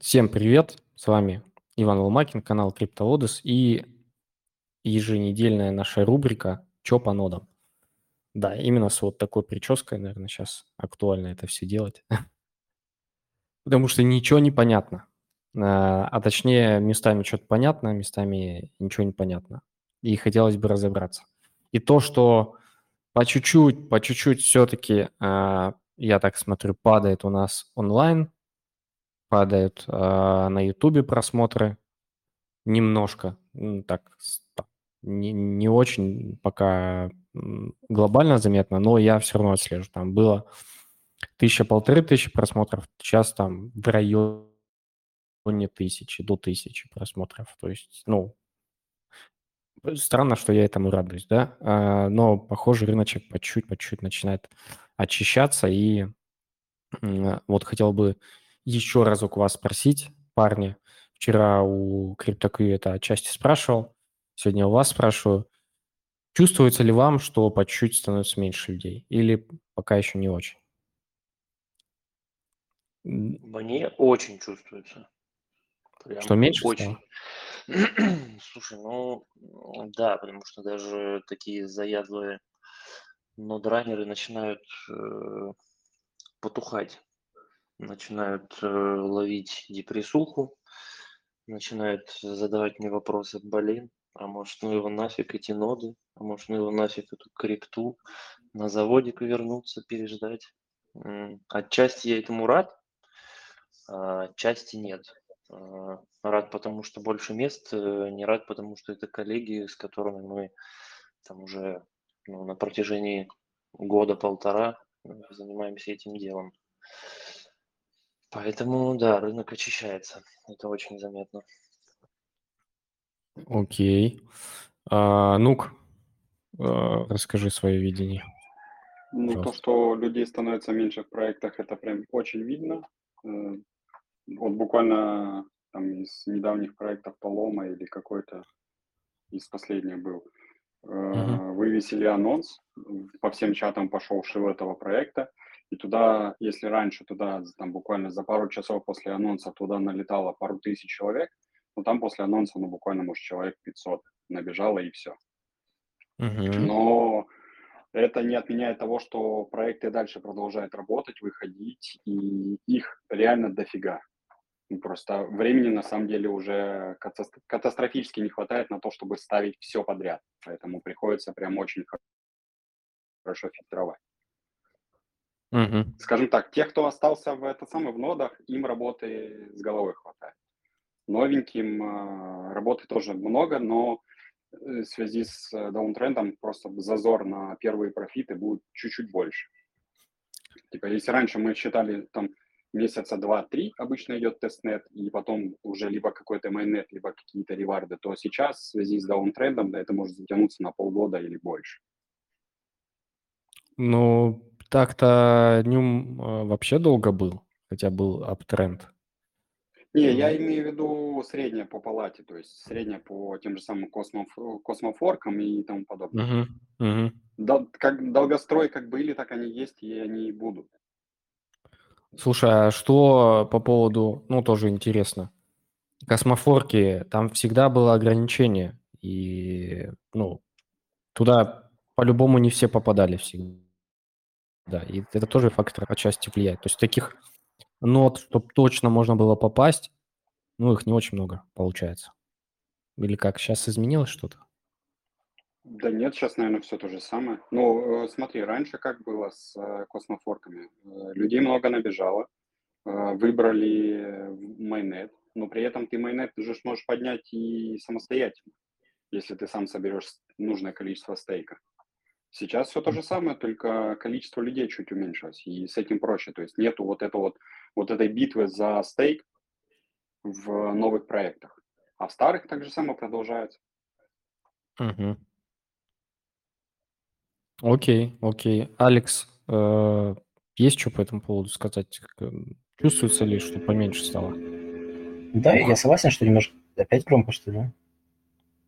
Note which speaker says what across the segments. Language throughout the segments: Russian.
Speaker 1: Всем привет, с вами Иван Ломакин, канал CryptoLotus и еженедельная наша рубрика «Чё по нодам?». Да, именно с вот такой прической, наверное, сейчас актуально это все делать. Потому что ничего не понятно. А, а точнее, местами что-то понятно, местами ничего не понятно. И хотелось бы разобраться. И то, что по чуть-чуть, по чуть-чуть все-таки, а, я так смотрю, падает у нас онлайн, падают а, на Ютубе просмотры немножко, так, не, не очень пока глобально заметно, но я все равно отслежу. Там было тысяча-полторы тысячи просмотров, сейчас там в районе тысячи, до тысячи просмотров. То есть, ну, странно, что я этому радуюсь, да, а, но, похоже, рыночек по чуть-чуть начинает очищаться, и вот хотел бы еще разок вас спросить, парни. Вчера у CryptoQ это отчасти спрашивал, сегодня у вас спрашиваю. Чувствуется ли вам, что по чуть-чуть становится меньше людей? Или пока еще не очень?
Speaker 2: Мне очень чувствуется.
Speaker 1: Прям что меньше
Speaker 2: очень. Слушай, ну да, потому что даже такие заядлые нодранеры начинают э, потухать начинают э, ловить депрессуху, начинают задавать мне вопросы, блин, а может ну его нафиг эти ноды, а может ну его нафиг эту крипту, на заводик вернуться, переждать. Отчасти я этому рад, а отчасти нет. А, рад, потому что больше мест, э, не рад, потому что это коллеги, с которыми мы там уже ну, на протяжении года-полтора э, занимаемся этим делом. Поэтому, да, рынок очищается. Это очень заметно.
Speaker 1: Окей. А, Нук, а, расскажи свое видение.
Speaker 3: Ну, Пожалуйста. то, что людей становится меньше в проектах, это прям очень видно. Э, вот буквально там из недавних проектов Полома или какой-то из последних был. Uh-huh. Вывесили анонс, по всем чатам пошел шил этого проекта, и туда, если раньше туда там буквально за пару часов после анонса туда налетало пару тысяч человек, ну там после анонса, ну буквально, может, человек 500 набежало и все. Uh-huh. Но это не отменяет того, что проекты дальше продолжают работать, выходить, и их реально дофига. Ну, просто времени на самом деле уже катастрофически не хватает на то, чтобы ставить все подряд. Поэтому приходится прям очень хорошо фильтровать. Угу. Скажем так, тех, кто остался в это самое в нодах, им работы с головой хватает. Новеньким э, работы тоже много, но э, в связи с э, даунтрендом просто зазор на первые профиты будет чуть-чуть больше. Типа, если раньше мы считали там месяца два-три обычно идет тестнет, и потом уже либо какой-то mainnet, либо какие-то реварды, то сейчас в связи с даунтрендом да, это может затянуться на полгода или больше.
Speaker 1: Ну, так-то Nym э, вообще долго был, хотя был аптренд.
Speaker 3: Не, я имею в виду среднее по палате, то есть среднее по тем же самым космоф... космофоркам и тому подобное. Угу, угу. Дол... Как долгострой как были, так они есть, и они будут.
Speaker 1: Слушай, а что по поводу, ну, тоже интересно. Космофорки, там всегда было ограничение, и, ну, туда по-любому не все попадали всегда. Да, и это тоже фактор отчасти влияет. То есть таких нот, чтобы точно можно было попасть, ну, их не очень много получается. Или как, сейчас изменилось что-то?
Speaker 3: Да нет, сейчас, наверное, все то же самое. Ну, э, смотри, раньше как было с э, космофорками? Э, людей много набежало, выбрали майнет, но при этом ты майнет уже сможешь поднять и самостоятельно, если ты сам соберешь нужное количество стейка. Сейчас все то же самое, только количество людей чуть уменьшилось, и с этим проще. То есть нету вот, это вот, вот этой битвы за стейк в новых проектах. А в старых так же самое продолжается.
Speaker 1: Угу. Окей, окей. Алекс, э, есть что по этому поводу сказать? Чувствуется ли, что поменьше стало?
Speaker 4: Да, я согласен, что немножко опять громко, что ли?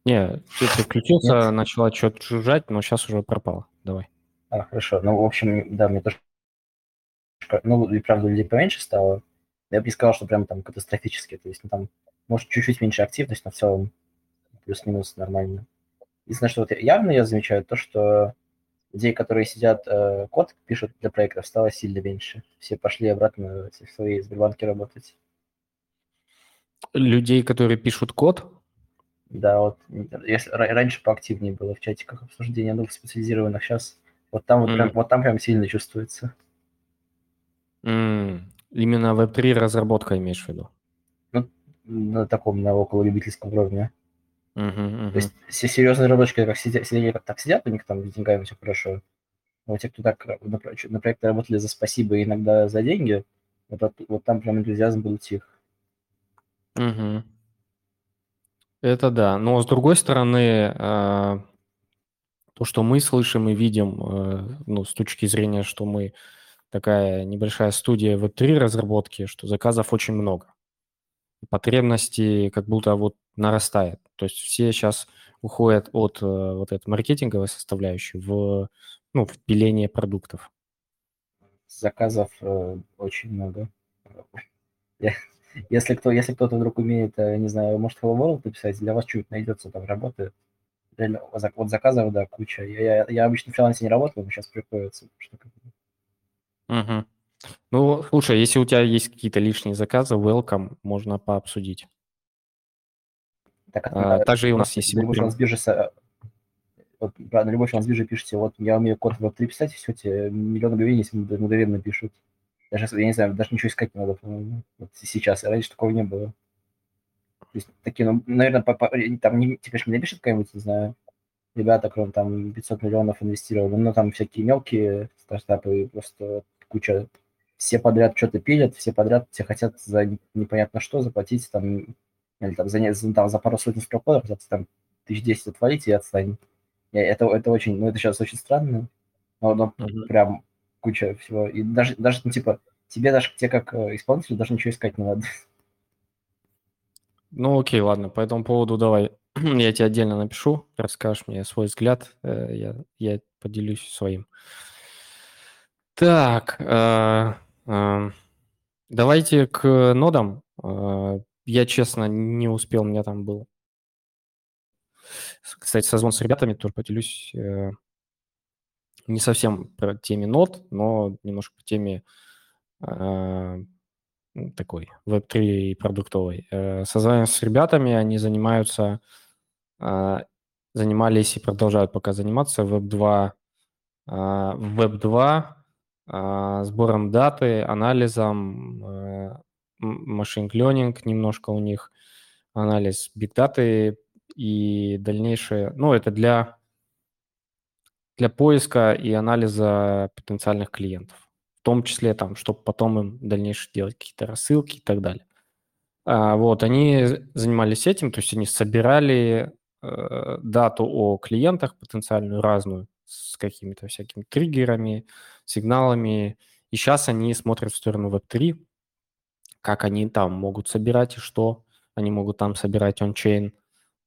Speaker 1: Не, ты включился, Нет. начала что-то жужжать, но сейчас уже пропало. Давай.
Speaker 4: А, хорошо. Ну, в общем, да, мне тоже... Ну, и правда, людей поменьше стало. Я бы не сказал, что прям там катастрофически. То есть ну, там, может, чуть-чуть меньше активность, но в целом плюс-минус нормально. Единственное, что вот явно я замечаю, то, что людей, которые сидят, э, код пишут для проектов, стало сильно меньше. Все пошли обратно в свои Сбербанки работать.
Speaker 1: Людей, которые пишут код?
Speaker 4: Да, вот если раньше поактивнее было в чатиках обсуждения новых специализированных, сейчас вот там вот, mm. прям, вот там прям сильно чувствуется.
Speaker 1: Mm. Именно Web3 разработка имеешь в виду?
Speaker 4: Ну, на таком, на около любительском уровне.
Speaker 1: Uh-huh, uh-huh.
Speaker 4: То есть все серьезные разработчики как сидят, сидели, как так сидят, у них там с деньгами все хорошо. Но те, кто так на, на проекте работали за спасибо и иногда за деньги, вот, вот там прям энтузиазм был тих.
Speaker 1: Угу. Это да. Но с другой стороны, э, то, что мы слышим и видим, э, ну, с точки зрения, что мы такая небольшая студия Web3 разработки, что заказов очень много. Потребности как будто вот нарастает. То есть все сейчас уходят от э, вот этой маркетинговой составляющей в, ну, в пиление продуктов.
Speaker 4: Заказов э, очень много. Если, кто, если кто-то вдруг умеет, э, не знаю, может Hello World написать, для вас чуть найдется там работы. Реально, вот заказов, да, куча. Я, я, я обычно в фрилансе не работаю, но сейчас приходится. Что
Speaker 1: Угу. Ну, слушай, если у тебя есть какие-то лишние заказы, welcome, можно пообсудить.
Speaker 4: Так, а,
Speaker 1: а, также и у нас есть...
Speaker 4: На любой фриланс-бирже, вот, на любой фриланс-бирже пишите, вот я умею код в Web3 писать, и все, тебе миллион мгновений мгновенно пишут. Даже, я не знаю, даже ничего искать не надо, по-моему. Вот сейчас. Раньше такого не было. То есть, такие, ну, наверное, по, по, там не, теперь не напишет какой-нибудь, не знаю, ребята, кроме там 500 миллионов инвестировали, но там всякие мелкие стартапы, просто куча, все подряд что-то пилят, все подряд, все хотят за непонятно что заплатить там, или там за, за, там, за пару сотен строков, хотят там тысяч десять отвалить и отстань. Это, это очень, ну, это сейчас очень странно, но, но uh-huh. прям куча всего. И даже, даже ну, типа, тебе даже, тебе как э, исполнителю даже ничего искать не надо.
Speaker 1: Ну, окей, ладно, по этому поводу давай я тебе отдельно напишу, расскажешь мне свой взгляд, э, я, я поделюсь своим. Так, э, э, давайте к нодам. Э, я, честно, не успел, у меня там был, кстати, созвон с ребятами, тоже поделюсь. Э, не совсем по теме нот, но немножко по теме э, такой веб-3 продуктовой. Э, созваниваюсь с ребятами, они занимаются, э, занимались и продолжают пока заниматься веб-2, э, веб-2 э, сбором даты, анализом, э, машин learning немножко у них, анализ биг даты и дальнейшее, ну, это для для поиска и анализа потенциальных клиентов. В том числе, там, чтобы потом им дальнейшее делать какие-то рассылки и так далее. А, вот, они занимались этим, то есть они собирали э, дату о клиентах потенциальную разную, с какими-то всякими триггерами, сигналами. И сейчас они смотрят в сторону Web3, как они там могут собирать и что они могут там собирать он-чейн.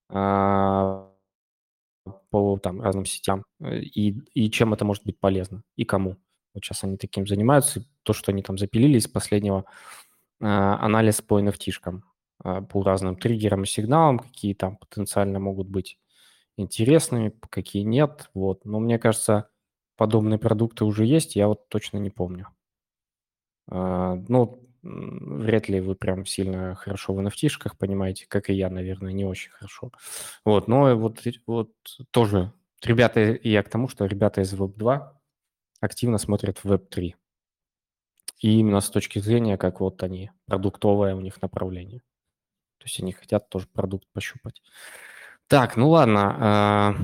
Speaker 1: А, по там, разным сетям, э, и, и чем это может быть полезно, и кому. Вот сейчас они таким занимаются. То, что они там запилили из последнего, э, анализ по NFT-шкам, э, по разным триггерам и сигналам, какие там потенциально могут быть интересными, какие нет. Вот. Но мне кажется, подобные продукты уже есть, я вот точно не помню. Э, ну, вряд ли вы прям сильно хорошо в nft понимаете, как и я, наверное, не очень хорошо. Вот, но вот, вот тоже ребята, я к тому, что ребята из Web2 активно смотрят в Web3. И именно с точки зрения, как вот они, продуктовое у них направление. То есть они хотят тоже продукт пощупать. Так, ну ладно.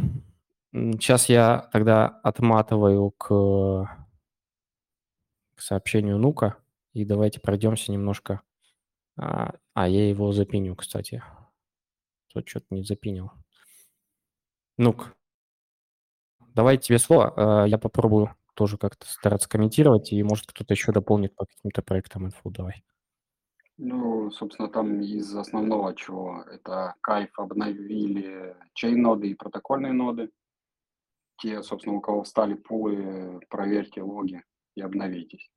Speaker 1: Сейчас я тогда отматываю к, к сообщению Нука. И давайте пройдемся немножко. А, а я его запиню, кстати. Тут что-то не запинил. Ну-ка. Давай тебе слово. А, я попробую тоже как-то стараться комментировать, и может кто-то еще дополнит по каким-то проектам инфу. Давай.
Speaker 3: Ну, собственно, там из основного чего, это кайф обновили чейн-ноды и протокольные ноды. Те, собственно, у кого встали пулы, проверьте логи и обновитесь.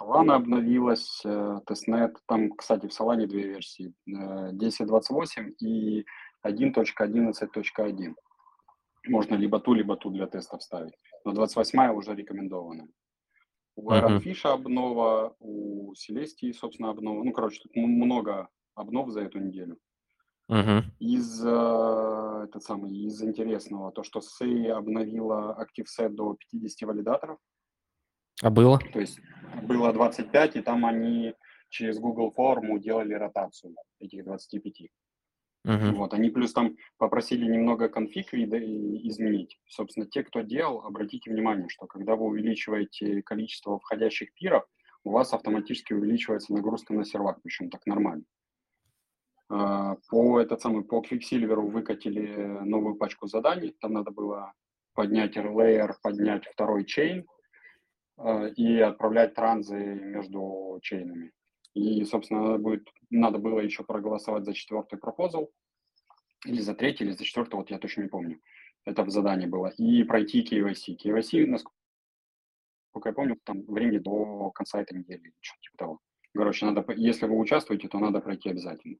Speaker 3: Solana обновилась, э, тестнет. Там, кстати, в Solana две версии. Э, 10.28 и 1.11.1. Можно либо ту, либо ту для тестов ставить. Но 28 уже рекомендована. У
Speaker 1: Мгм.
Speaker 3: Ironfish обнова, у Celestii, собственно, обнова. Ну, короче, тут много обнов за эту неделю.
Speaker 1: Мгм.
Speaker 3: Из, э, этот самый, из интересного, то, что SEI обновила ActiveSet до 50 валидаторов.
Speaker 1: А было?
Speaker 3: То есть было 25, и там они через Google форму делали ротацию этих 25.
Speaker 1: Мгм.
Speaker 3: Вот, они плюс там попросили немного конфиг изменить. Собственно, те, кто делал, обратите внимание, что когда вы увеличиваете количество входящих пиров, у вас автоматически увеличивается нагрузка на сервак, причем так нормально. А, По, этот самый, по Quicksilver выкатили новую пачку заданий. Там надо было поднять layer, поднять второй чейн и отправлять транзы между чейнами. И, собственно, надо, будет, надо было еще проголосовать за четвертый пропозал, или за третий, или за четвертый, вот я точно не помню. Это в задании было. И пройти KYC. KYC, насколько я помню, там времени до конца этой недели, или что-то типа того. Короче, надо, если вы участвуете, то надо пройти обязательно.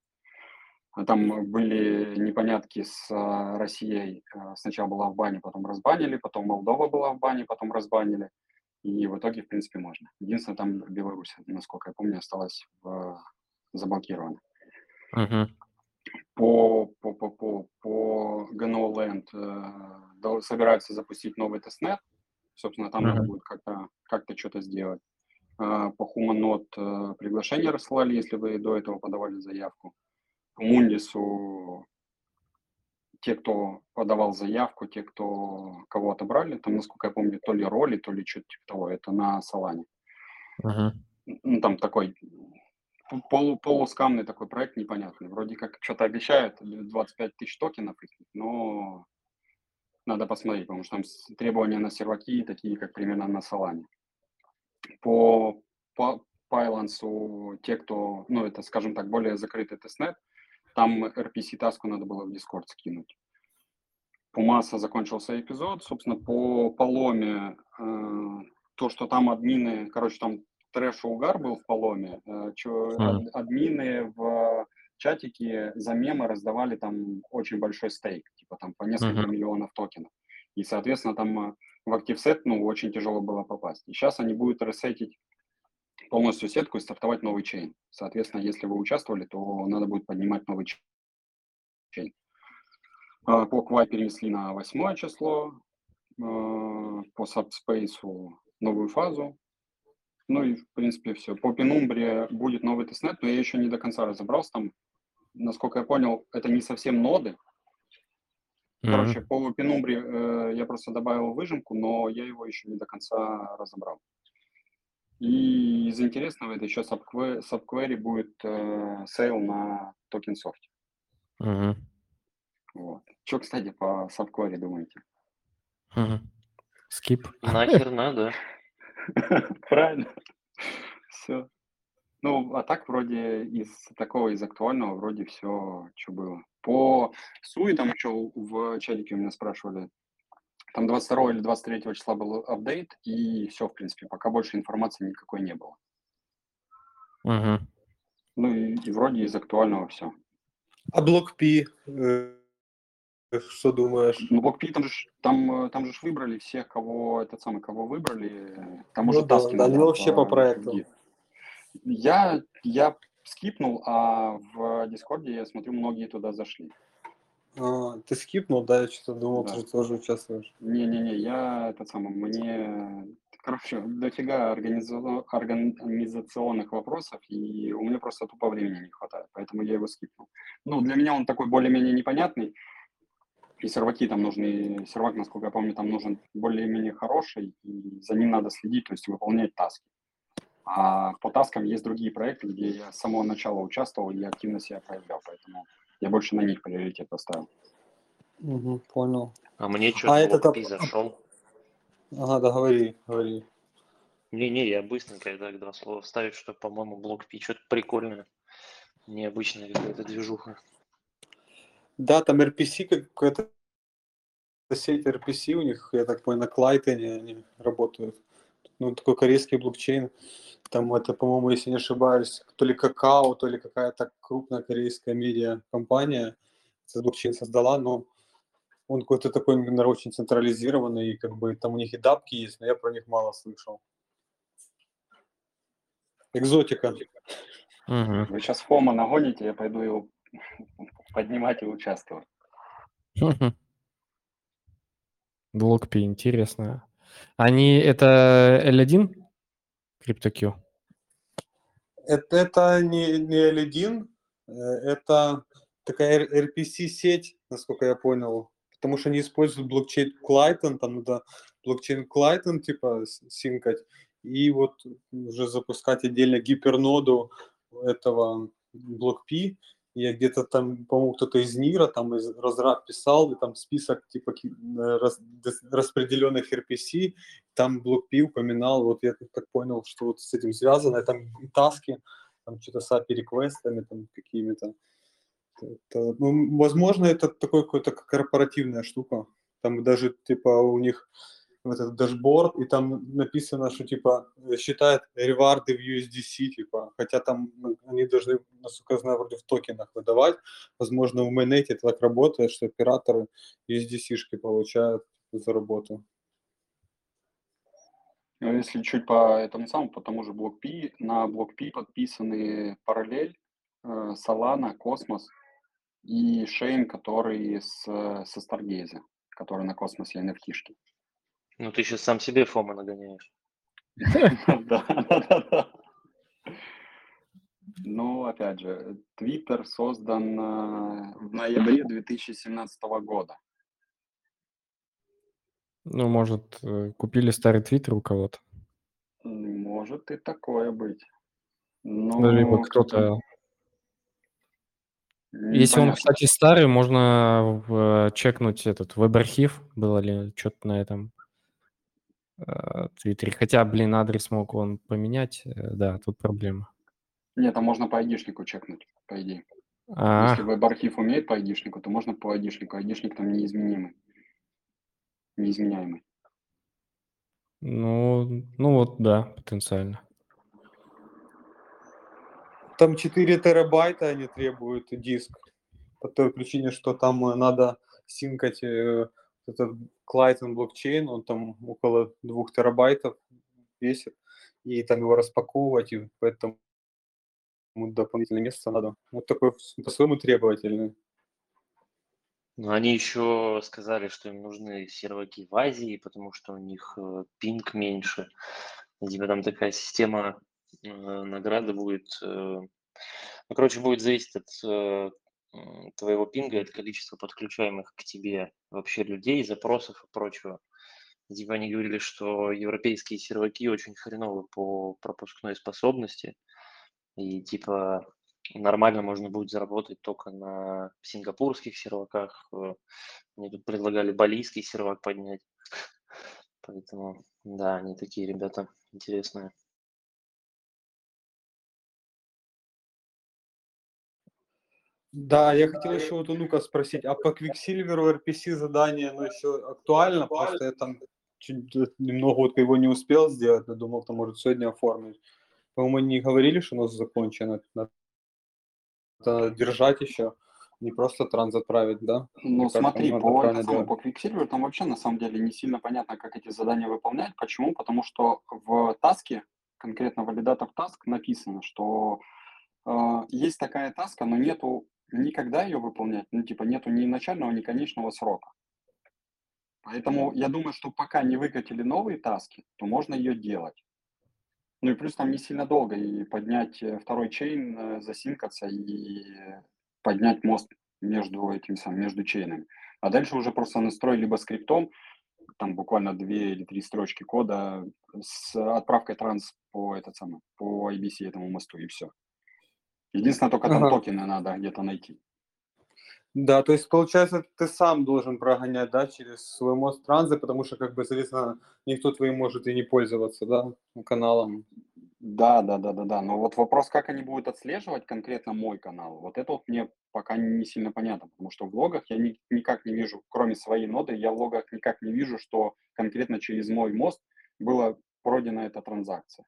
Speaker 3: А там были непонятки с а, Россией. А, Сначала была в бане, потом разбанили, потом Молдова была в бане, потом разбанили. И в итоге, в принципе, можно. Единственное, там Беларусь, насколько я помню, осталась в, заблокирована.
Speaker 1: Мгм.
Speaker 3: По, по, по, по, по GNO Land э, собираются запустить новый тестнет. Собственно, там надо
Speaker 1: Мгм.
Speaker 3: будет как-то как что-то сделать. А, По HumanNode э, приглашение рассылали, если вы до этого подавали заявку. По Мундису те, кто подавал заявку, те, кто кого отобрали, там, насколько я помню, то ли роли, то ли что-то типа того, это на Солане.
Speaker 1: Мгм.
Speaker 3: Ну, там такой полу, полускамный такой проект непонятный. Вроде как что-то обещают, 25 тысяч токенов, но надо посмотреть, потому что там требования на серваки такие, как примерно на Солане. По, по Pylance те, кто, ну, это, скажем так, более закрытый тестнет, там RPC-таску надо было в Discord скинуть. По масса закончился эпизод. Собственно, по поломе, э, то, что там админы, короче, там трэш и угар был в поломе, э, чё,
Speaker 1: Мгм.
Speaker 3: ад- админы в чатике за мемы раздавали там очень большой стейк, типа там по несколько
Speaker 1: Мгм.
Speaker 3: миллионов токенов. И, соответственно, там э, в ActiveSet, ну, очень тяжело было попасть. И сейчас они будут ресетить полностью сетку и стартовать новый чейн. Соответственно, если вы участвовали, то надо будет поднимать новый чейн. А, По Квай перенесли на 8 число, а, по Subspace новую фазу. Ну и, в принципе, все. По Penumbra будет новый тестнет, но я еще не до конца разобрался. Там, насколько я понял, это не совсем ноды. Короче,
Speaker 1: Мгм.
Speaker 3: по Penumbra э, я просто добавил выжимку, но я его еще не до конца разобрал. И из интересного это еще Subquery, будет э, сейл на TokenSoft.
Speaker 1: Мгм.
Speaker 3: Вот. Что, кстати, по Subquery думаете?
Speaker 1: Мгм. Скип.
Speaker 2: Нахер надо.
Speaker 3: Правильно. Все. Ну, а так вроде из такого, из актуального, вроде все, что было. По Суи там еще в чатике у меня спрашивали, там 22 или 23 числа был апдейт, и все, в принципе, пока больше информации никакой не было.
Speaker 1: Мгм.
Speaker 3: Ну и, и вроде из актуального все.
Speaker 5: А блок Пи, э, что думаешь?
Speaker 3: Ну, BlockPi, там же, там, э, там же выбрали всех, кого, этот самый, кого выбрали, там
Speaker 5: Ну
Speaker 3: уже
Speaker 5: да,
Speaker 3: таски
Speaker 5: да, они вообще по проекту.
Speaker 3: Я, я скипнул, а в Дискорде, я смотрю, многие туда зашли.
Speaker 5: А, ты скипнул, да? Я что-то думал,
Speaker 3: Да.
Speaker 5: ты же тоже участвуешь.
Speaker 3: Не-не-не, я этот самый, мне, короче, дофига организа- организационных вопросов, и у меня просто тупо времени не хватает, поэтому я его скипнул. Ну, для меня он такой более-менее непонятный, и серваки там нужны, сервак, насколько я помню, там нужен более-менее хороший, и за ним надо следить, то есть выполнять таски. А по таскам есть другие проекты, где я с самого начала участвовал и активно себя проявлял, поэтому я больше на них приоритет поставил.
Speaker 5: Угу, понял.
Speaker 2: А мне что-то
Speaker 5: А этот
Speaker 2: Пи зашел.
Speaker 5: Ага, да, говори, говори.
Speaker 2: Не-не, я быстренько так два слова вставить, что, по-моему, блок Пи что-то прикольное. Необычная какая-то движуха.
Speaker 5: Да, там RPC какая-то сеть RPC у них, я так понял, на Клайтоне они работают. Ну, такой корейский блокчейн. Там это, по-моему, если не ошибаюсь, то ли какао, то ли какая-то крупная корейская медиа-компания этот блокчейн создала, но он какой-то такой, наверное, очень централизированный, и как бы там у них и дапки есть, но я про них мало слышал. Экзотика.
Speaker 1: Мгм.
Speaker 3: Вы сейчас Фома нагоните, я пойду его поднимать и участвовать.
Speaker 1: Мгм. Блок P, интересно. Они, это L1? CryptoQ?
Speaker 5: Это, это не, не L1, э, это такая RPC-сеть, насколько я понял, потому что они используют блокчейн Clayton, там надо блокчейн Clayton типа синкать, и вот уже запускать отдельно гиперноду этого блок P. Я где-то там, по-моему, кто-то из Нира там из разраб писал, и там список типа э, рас- распределенных RPC, там блок P упоминал, вот я так понял, что вот с этим связано, там таски, там что-то с API реквестами там какими-то. Это, ну, возможно, это такой какой-то как корпоративная штука. Там даже типа у них в этот дашборд, и там написано, что типа э, считает реварды в USDC, типа, хотя там они должны, насколько я знаю, вроде в токенах выдавать. Возможно, в мейннете это так работает, что операторы USDC-шки получают за работу.
Speaker 3: Ну, Если чуть по этому самому, по тому же BlockPI, на BlockPI подписаны параллель, э, Solana, Космос и Шейн, который с, со Stargaze, который на космосе NFT-шки.
Speaker 2: Ну, ты сейчас сам себе Фома нагоняешь.
Speaker 3: Да, да, да, да. Ну, опять же, Twitter создан э, в ноябре 2017 года.
Speaker 1: Ну, может, э, купили старый твиттер у кого-то?
Speaker 3: Может и такое быть.
Speaker 1: Ну, либо
Speaker 3: Но
Speaker 1: кто-то... Если он,
Speaker 3: непонятно.
Speaker 1: кстати, старый, можно в- чекнуть этот веб-архив, было ли что-то на этом э, твиттере. Хотя, блин, адрес мог он поменять. э, Да, тут проблема.
Speaker 3: Нет, там можно по айдишнику чекнуть, по идее.
Speaker 1: А,
Speaker 3: Если веб-архив умеет по айдишнику, то можно по айдишнику. Айдишник там неизменимый. Неизменяемый.
Speaker 1: ну, ну вот, да, потенциально.
Speaker 5: Там 4 терабайта они требуют диск. По той причине, что там э, надо синкать э, этот Clayton блокчейн, он там около 2 терабайтов весит, и там его распаковывать, и поэтому дополнительное место надо. Вот такой по-своему требовательный.
Speaker 2: Но они еще сказали, что им нужны серваки в Азии, потому что у них э, пинг меньше. И типа там такая система э, награды будет. э, ну, короче, будет зависеть от твоего пинга, от количества подключаемых к тебе вообще людей, запросов и прочего. Типа они говорили, что европейские серваки очень хреновы по пропускной способности. И типа нормально можно будет заработать только на сингапурских серваках. э, Мне тут предлагали балийский сервак поднять. Поэтому, да, они такие ребята интересные.
Speaker 5: Да, я хотел еще вот у Нука спросить, а по Quicksilver RPC задание, оно еще актуально? Просто я там чуть э, немного вот его не успел сделать, но думал, там может сегодня оформить. По-моему, не говорили, что у нас закончено. Надо держать еще, не просто транс отправить, да?
Speaker 3: Ну,
Speaker 5: кажется,
Speaker 3: смотри, по, это самое, по Quicksilver там вообще на самом деле не сильно понятно, как эти задания выполнять. Почему? Потому что в таске, конкретно валидатор таск, написано, что э, есть такая таска, но нету никогда ее выполнять, ну, типа нету ни начального, ни конечного срока. Поэтому я думаю, что пока не выкатили новые таски, то можно ее делать. Ну и плюс там не сильно долго, и поднять э, второй чейн, э, засинкаться и поднять мост между этим самым, между чейнами. А дальше уже просто настрой либо скриптом, там буквально две или три строчки кода с отправкой транс по этот самый, по IBC этому мосту и все. Единственное, только там
Speaker 5: Ага.
Speaker 3: токены надо где-то найти.
Speaker 5: Да, то есть, получается, ты сам должен прогонять, да, через свой мост транза, потому что, как бы, соответственно, никто твоим может и не пользоваться, да, каналом.
Speaker 3: Да, да, да, да, да. Но вот вопрос, как они будут отслеживать конкретно мой канал, вот это вот мне пока не сильно понятно, потому что в логах я ни- никак не вижу, кроме своей ноды, я в логах никак не вижу, что конкретно через мой мост было пройдена эта транзакция.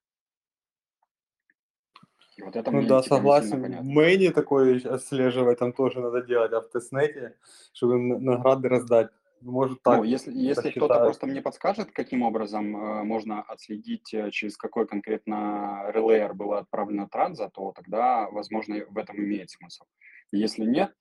Speaker 5: И вот это ну мне, да, согласен. В Мэйне такое отслеживать там тоже надо делать, а в тестнете, чтобы награды раздать. Может так.
Speaker 3: Ну, если, если кто-то просто мне подскажет, каким образом э, можно отследить, э, через какой конкретно релейер была отправлена транза, то тогда, возможно, в этом имеет смысл. Если нет,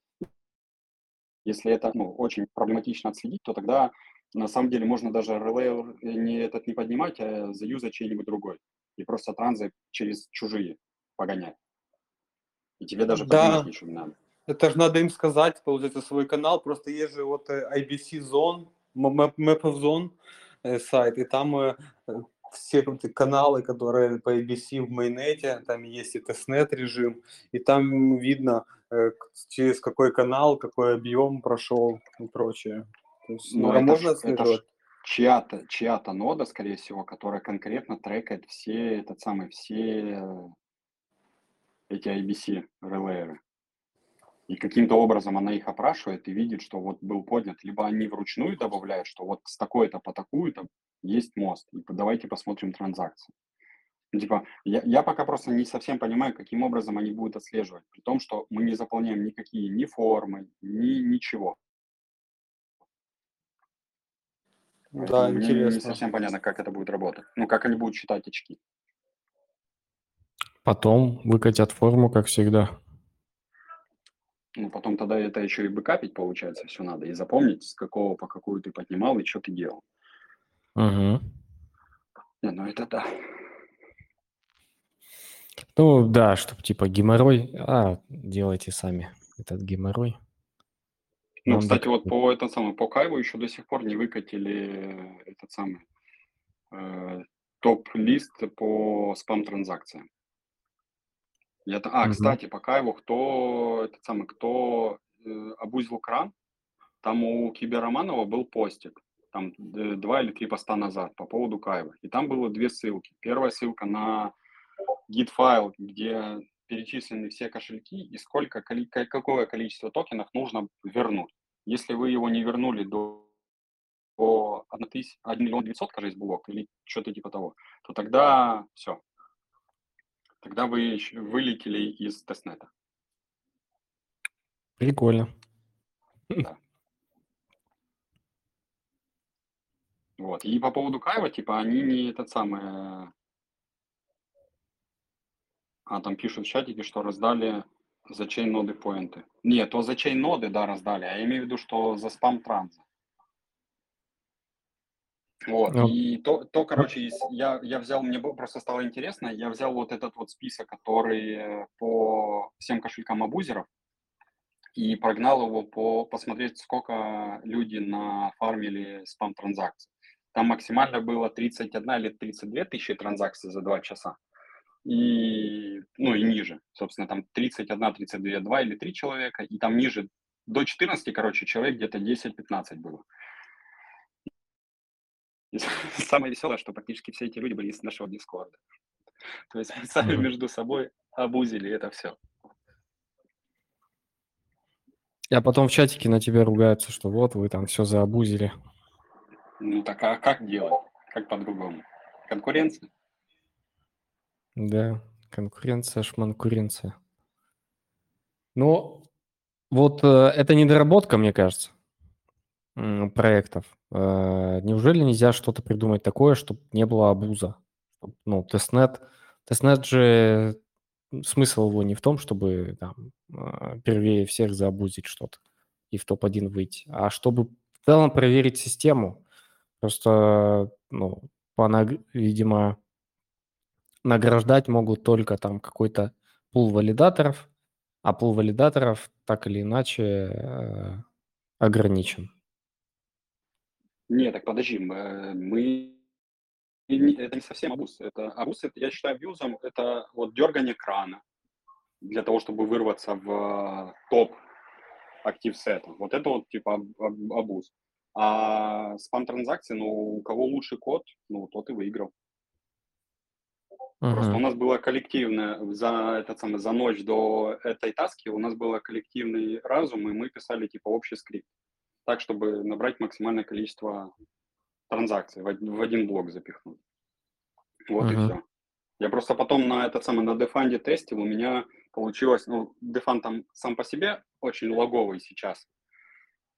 Speaker 3: если это ну, очень проблематично отследить, то тогда на самом деле можно даже релейер не этот не поднимать, а заюзать чей-нибудь другой. И просто транзы через чужие погонять. И тебе даже да. ничего не надо.
Speaker 5: Это же надо им сказать, получается, свой канал. Просто есть же вот э, IBC Zone, Map of Zone э, сайт, и там э, все каналы, которые по ABC в майонете, там есть и тестнет режим, и там видно, через какой канал, какой объем прошел и прочее.
Speaker 3: То есть, ну, это можно отслеживать. чья-то, чья-то нода, скорее всего, которая конкретно трекает все, этот самый, все эти IBC релейеры. И каким-то образом она их опрашивает и видит, что вот был поднят. Либо они вручную добавляют, что вот с такой-то по такую-то есть мост. И давайте посмотрим транзакции. Ну, типа, я, я пока просто не совсем понимаю, каким образом они будут отслеживать. При том, что мы не заполняем никакие ни формы, ни ничего. Да, Мне интересно. не совсем понятно, как это будет работать. Ну, как они будут считать очки.
Speaker 1: Потом выкатят форму, как всегда.
Speaker 3: Ну, потом тогда это еще и бэкапить, получается, все надо. И запомнить, с какого по какую ты поднимал и что ты делал.
Speaker 1: Угу.
Speaker 3: Не, ну это да.
Speaker 1: Ну да, чтобы типа геморрой, а делайте сами этот геморрой.
Speaker 3: Ну, кстати, так... вот по это самое, по Кайву еще до сих пор не выкатили этот самый э, топ-лист по спам-транзакциям. Я, а, кстати, по Кайву, кто, этот самый, кто э, обузил кран, там у Киберроманова был постик, там э, два или три поста назад по поводу Кайва. И там было две ссылки. Первая ссылка на git файл, где перечислены все кошельки и сколько, какое количество токенов нужно вернуть. Если вы его не вернули до, до 1, 1 миллион 900, кажется, блок или что-то типа того, то тогда все, Тогда вы вылетели из тестнета.
Speaker 1: Прикольно.
Speaker 3: Да. Вот. И по поводу Кайва, типа, они не этот самый... Э, а, там пишут в чатике, что раздали за чейн ноды поинты. Нет, то за чейн ноды, да, раздали. А я имею в виду, что за спам транза. Вот, ну, и то, то, короче, я, я взял, мне просто стало интересно, я взял вот этот вот список, который по всем кошелькам абузеров, и прогнал его по посмотреть, сколько люди нафармили спам-транзакций. Там максимально было 31 или 32 тысячи транзакций за 2 часа. И, ну, и ниже. Собственно, там 31, 32, 2 или 3 человека. И там ниже до 14, короче, человек где-то 10-15 было. И самое веселое, что практически все эти люди были из нашего Дискорда. То есть мы сами между собой обузили это все.
Speaker 1: А потом в чатике на тебя ругаются, что вот вы там все заобузили.
Speaker 3: Ну так а как делать? Как по-другому? Конкуренция?
Speaker 1: Да, конкуренция, шманкуренция. Ну, вот э, это недоработка, мне кажется проектов. Э, неужели нельзя что-то придумать такое, чтобы не было абуза? Ну, тестнет, тестнет же, смысл его не в том, чтобы там а, первее всех заабузить что-то и в топ-1 выйти, а чтобы в целом проверить систему. Просто, ну, по, видимо, награждать могут только там какой-то пул валидаторов, а пул валидаторов так или иначе э, ограничен.
Speaker 3: Нет, так подожди, мы это не совсем абуз. Это абуз, это, я считаю, абьюзом, это вот дергание крана для того, чтобы вырваться в топ актив сета. Вот это вот типа абуз. А спам транзакции, ну, у кого лучший код, ну, тот и выиграл. Uh-huh. Просто у нас было коллективное, за, этот самый, за ночь до этой таски у нас было коллективный разум, и мы писали типа общий скрипт так, чтобы набрать максимальное количество транзакций в один блок запихнуть. Вот и
Speaker 1: Мгм.
Speaker 3: все. Я просто потом на этот самый, на Дефанде тестил, у меня получилось, ну, Дефан там сам по себе очень логовый сейчас,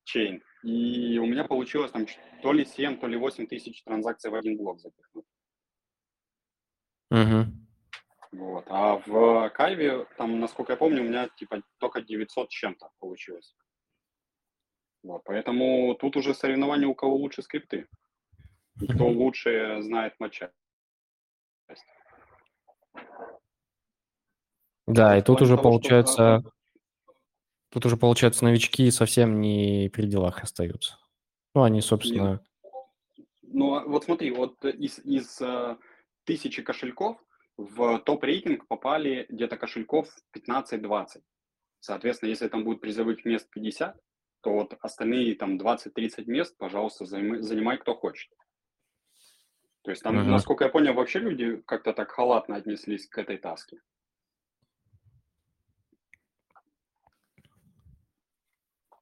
Speaker 3: чейн, и у меня получилось там то ли 7, то ли 8 тысяч транзакций в один блок запихнуть.
Speaker 1: Мгм.
Speaker 3: Вот. А в Кайве, там, насколько я помню, у меня типа только 900 с чем-то получилось. Вот. Поэтому тут уже соревнование, у кого лучше скрипты. Кто лучше знает матчасть.
Speaker 1: Да, и тут уже
Speaker 3: того, что,
Speaker 1: получается, тут уже получается новички совсем не при делах остаются. Ну, они, собственно,
Speaker 3: Ну, а вот смотри, вот из, из э, тысячи кошельков в топ-рейтинг попали где-то кошельков 15-20. Соответственно, если там будет призовых мест 50, то вот остальные там 20-30 мест, пожалуйста, займы- занимай кто хочет. То есть там,
Speaker 1: Мгм.
Speaker 3: насколько я понял, вообще люди как-то так халатно отнеслись к этой таске.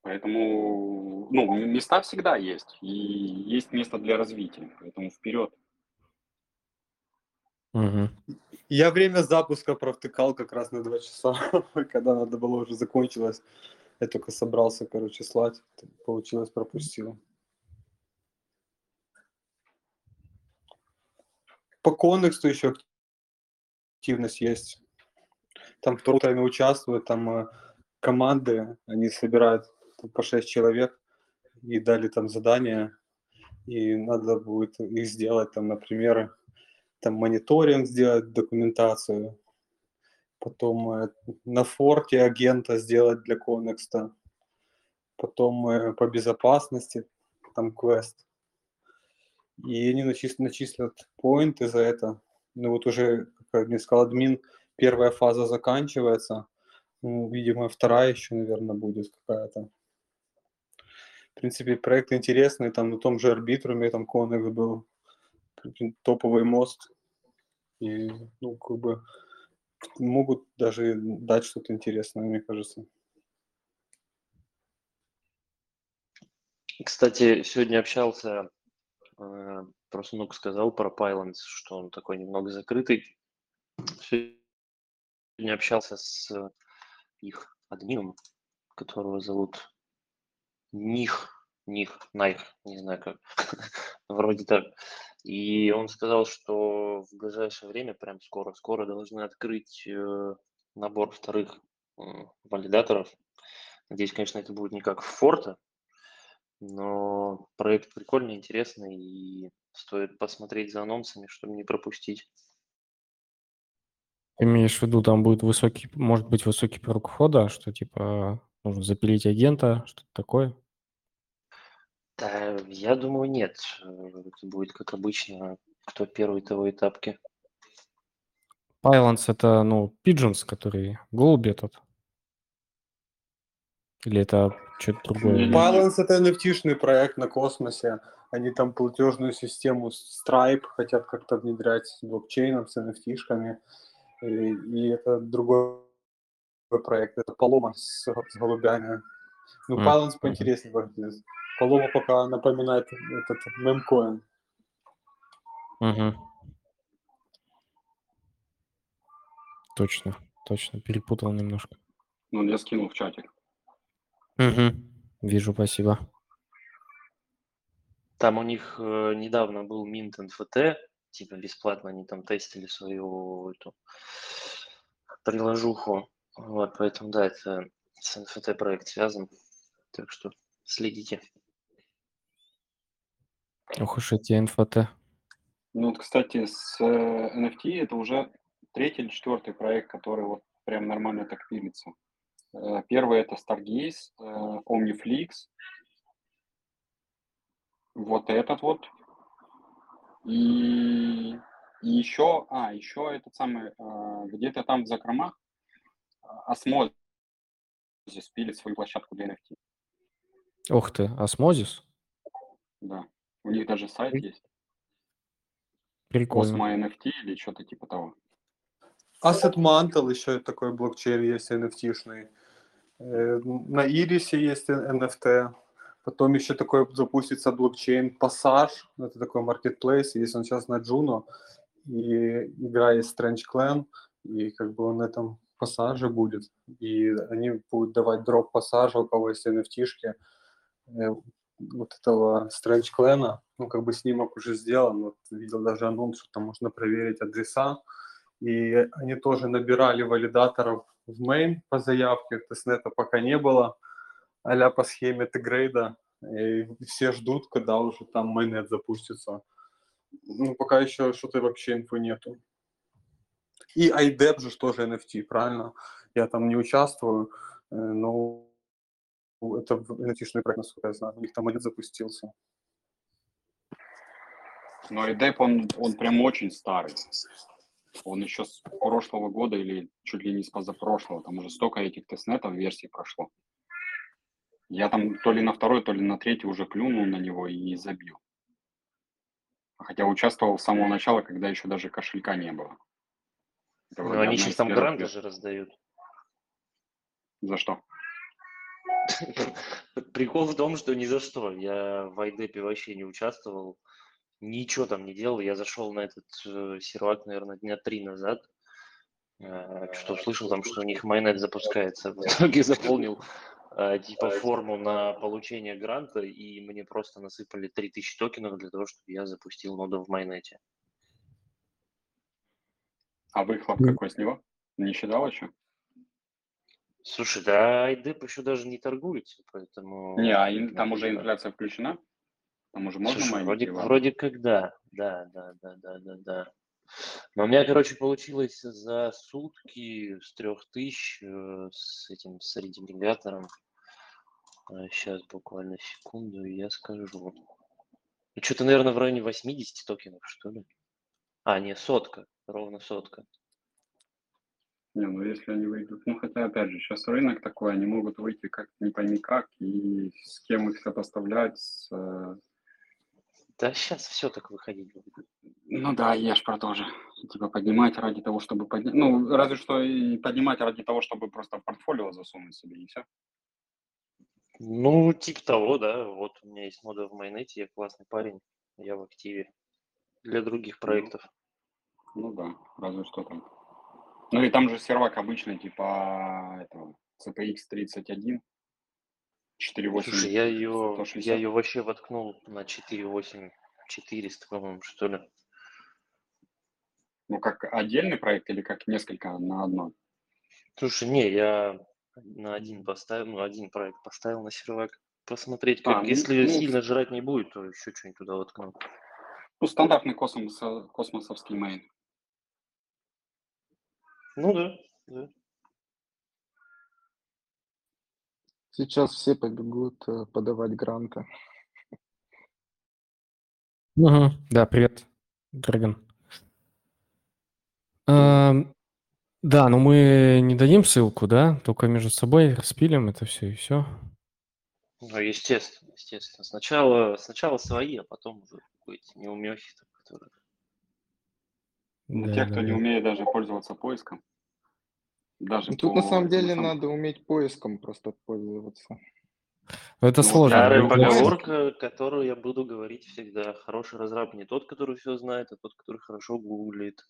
Speaker 3: Поэтому, ну, места всегда есть, и есть место для развития, поэтому вперед.
Speaker 1: мгм.
Speaker 5: Я время запуска провтыкал как раз на два часа, когда надо было уже закончилось. Я только собрался, короче, слать. Получилось, пропустил. По коннексу еще активность есть. Там второй тайме участвуют, там э, команды, они собирают там, по 6 человек и дали там задание, и надо будет их сделать, там, например, там мониторинг сделать, документацию, потом э, на форте агента сделать для коннекста, потом э, по безопасности, там квест. И они начис- начислят поинты за это. Ну вот уже, как мне сказал админ, первая фаза заканчивается. Ну, видимо, вторая еще, наверное, будет какая-то. В принципе, проект интересный. Там на том же арбитруме, там Конекс был топовый мост. И, ну, как бы могут даже дать что-то интересное, мне кажется.
Speaker 2: Кстати, сегодня общался, э, просто Нук сказал про Pylons, что он такой немного закрытый. Сегодня общался с их админом, которого зовут Них, Них, Найх, не знаю как, вроде так. И он сказал, что в ближайшее время, прям скоро-скоро должны открыть э, набор вторых валидаторов. Надеюсь, конечно, это будет не как в Форта, но проект прикольный, интересный, и стоит посмотреть за анонсами, чтобы не пропустить.
Speaker 1: Ты имеешь в виду, там будет высокий, может быть, высокий порог входа, что типа нужно запилить агента, что-то такое?
Speaker 2: Да, я думаю, нет. Э, Это будет, как обычно, кто первый, того и тапки.
Speaker 1: Pylons это, ну, Pigeons, который голуби этот. Или это что-то другое?
Speaker 3: Не-не-не.
Speaker 5: Balance это NFT-шный проект на космосе. Они там платежную систему Stripe хотят как-то внедрять с блокчейном, с NFT-шками. И, и это другой проект. Это Paloma с, с голубями. Ну,
Speaker 1: М,
Speaker 5: Balance
Speaker 1: мгм.
Speaker 5: поинтереснее выглядит. Paloma пока напоминает этот мемкоин.
Speaker 1: Мгм. Точно, точно, перепутал немножко.
Speaker 3: Ну, я скинул в чатик.
Speaker 1: Мгм. Вижу, спасибо.
Speaker 2: Там у них э, недавно был Mint NFT, типа бесплатно они там тестили свою эту приложуху. Вот, поэтому да, это с NFT проект связан. Так что следите.
Speaker 1: Ох уж эти НФТ.
Speaker 3: Ну, вот, кстати, с э, NFT это уже третий или четвертый проект, который вот прям нормально так пилится. Э, Первый это Stargaze, э, Omniflix, вот этот вот. И, и еще, а, еще этот самый, э, где-то там в закромах э, Osmosis пилит свою площадку для NFT.
Speaker 1: Ух ты, осмозис?
Speaker 3: Да. У них даже сайт есть.
Speaker 1: Прикольно.
Speaker 3: Cosmo NFT или что-то типа того.
Speaker 5: Asset Mantle еще такой блокчейн есть NFT-шный. Э, На Ирисе есть NFT. Потом еще такой запустится блокчейн Passage. Это такой маркетплейс. Есть он сейчас на Juno. и игра есть Strange Clan, и как бы он на этом пассаже будет, и они будут давать дроп пассажа, у кого есть NFT-шки, вот этого Strange Clan, ну, как бы снимок уже сделан, вот видел даже анонс, что там можно проверить адреса, и они тоже набирали валидаторов в main по заявке, тестнета пока не было, а по схеме Тегрейда, и все ждут, когда уже там майонет запустится. Ну, пока еще что-то вообще инфы нету. И iDep же тоже NFT, правильно? Я там не участвую, э, но это NFT-шный проект, насколько я знаю. У них там майонет запустился.
Speaker 3: Но iDep, он, он прям очень старый. Он еще с прошлого года или чуть ли не с позапрошлого. Там уже столько этих тестнетов версий прошло. Я там то ли на второй, то ли на третий уже плюнул на него и забил. Хотя участвовал с самого начала, когда еще даже кошелька не было.
Speaker 2: Ну, они сейчас там гранты же раздают.
Speaker 3: За что?
Speaker 2: Прикол в том, что ни за что. Я в айдепе вообще не участвовал. Ничего там не делал. Я зашел на этот э, сервак, наверное, дня три назад. Э, что услышал там, что у них майонет запускается. В итоге заполнил э, типа форму на получение гранта, и мне просто насыпали 3000 токенов для того, чтобы я запустил ноду в майонете.
Speaker 3: А выхлоп какой с него? Не считал еще?
Speaker 2: Слушай, да айдеп еще даже не торгуется, поэтому...
Speaker 3: Не, а ин- там уже инфляция включена? Там уже можно
Speaker 2: Слушай,
Speaker 3: майнить
Speaker 2: вроде,
Speaker 3: его?
Speaker 2: вроде как да, да, да, да, да, да, да. Но у меня, короче, получилось за сутки с трех тысяч э, с этим, с редигатором. Сейчас буквально секунду, и я скажу. Ну, что-то, наверное, в районе 80 токенов, что ли. А, не, сотка, ровно сотка.
Speaker 3: Не, ну если они выйдут, ну хотя опять же, сейчас рынок такой, они могут выйти как не пойми как, и с кем их сопоставлять, с... э,
Speaker 2: Да сейчас все так выходить будет.
Speaker 3: Ну да, я ж про то же. Типа поднимать ради того, чтобы поднять, ну разве что и поднимать ради того, чтобы просто в портфолио засунуть себе, и все.
Speaker 2: Ну, типа того, да. Вот у меня есть мода в майонете, я классный парень, я в активе. Для других проектов.
Speaker 3: Ну да, разве что там. Ну и там же сервак обычный, типа этого CPX 31, 4.8.
Speaker 2: Слушай, я ее,
Speaker 3: 160.
Speaker 2: я ее вообще воткнул на 4.8 400, по-моему, что ли.
Speaker 3: Ну как отдельный проект или как несколько на одно?
Speaker 2: Слушай, не, я на один поставил, ну, один проект поставил на сервак. Посмотреть,
Speaker 3: А,
Speaker 2: как,
Speaker 3: ну,
Speaker 2: если
Speaker 3: ну,
Speaker 2: сильно жрать не будет, то еще что-нибудь туда воткну.
Speaker 3: Ну стандартный космос, космосовский мейн.
Speaker 2: Ну да, да.
Speaker 6: Сейчас все побегут э, подавать гранты.
Speaker 1: Мгм. Да, привет, Драгон. Эм, Да, но мы не дадим ссылку, да? Только между собой распилим это все и все.
Speaker 2: Ну, естественно, естественно. Сначала, сначала свои, а потом уже какой-то неумехи, которые...
Speaker 3: Ну,
Speaker 1: Да,
Speaker 3: те,
Speaker 1: да,
Speaker 3: кто не
Speaker 1: да.
Speaker 3: умеет даже пользоваться поиском. Даже
Speaker 6: Тут на
Speaker 3: по
Speaker 6: самом
Speaker 3: этому
Speaker 6: деле
Speaker 3: самому-
Speaker 6: надо уметь поиском просто пользоваться.
Speaker 1: Это
Speaker 3: Ну,
Speaker 1: сложно.
Speaker 2: Старая
Speaker 1: да.
Speaker 2: поговорка, которую я буду говорить всегда. Хороший разраб не тот, который все знает, а тот, который хорошо гуглит.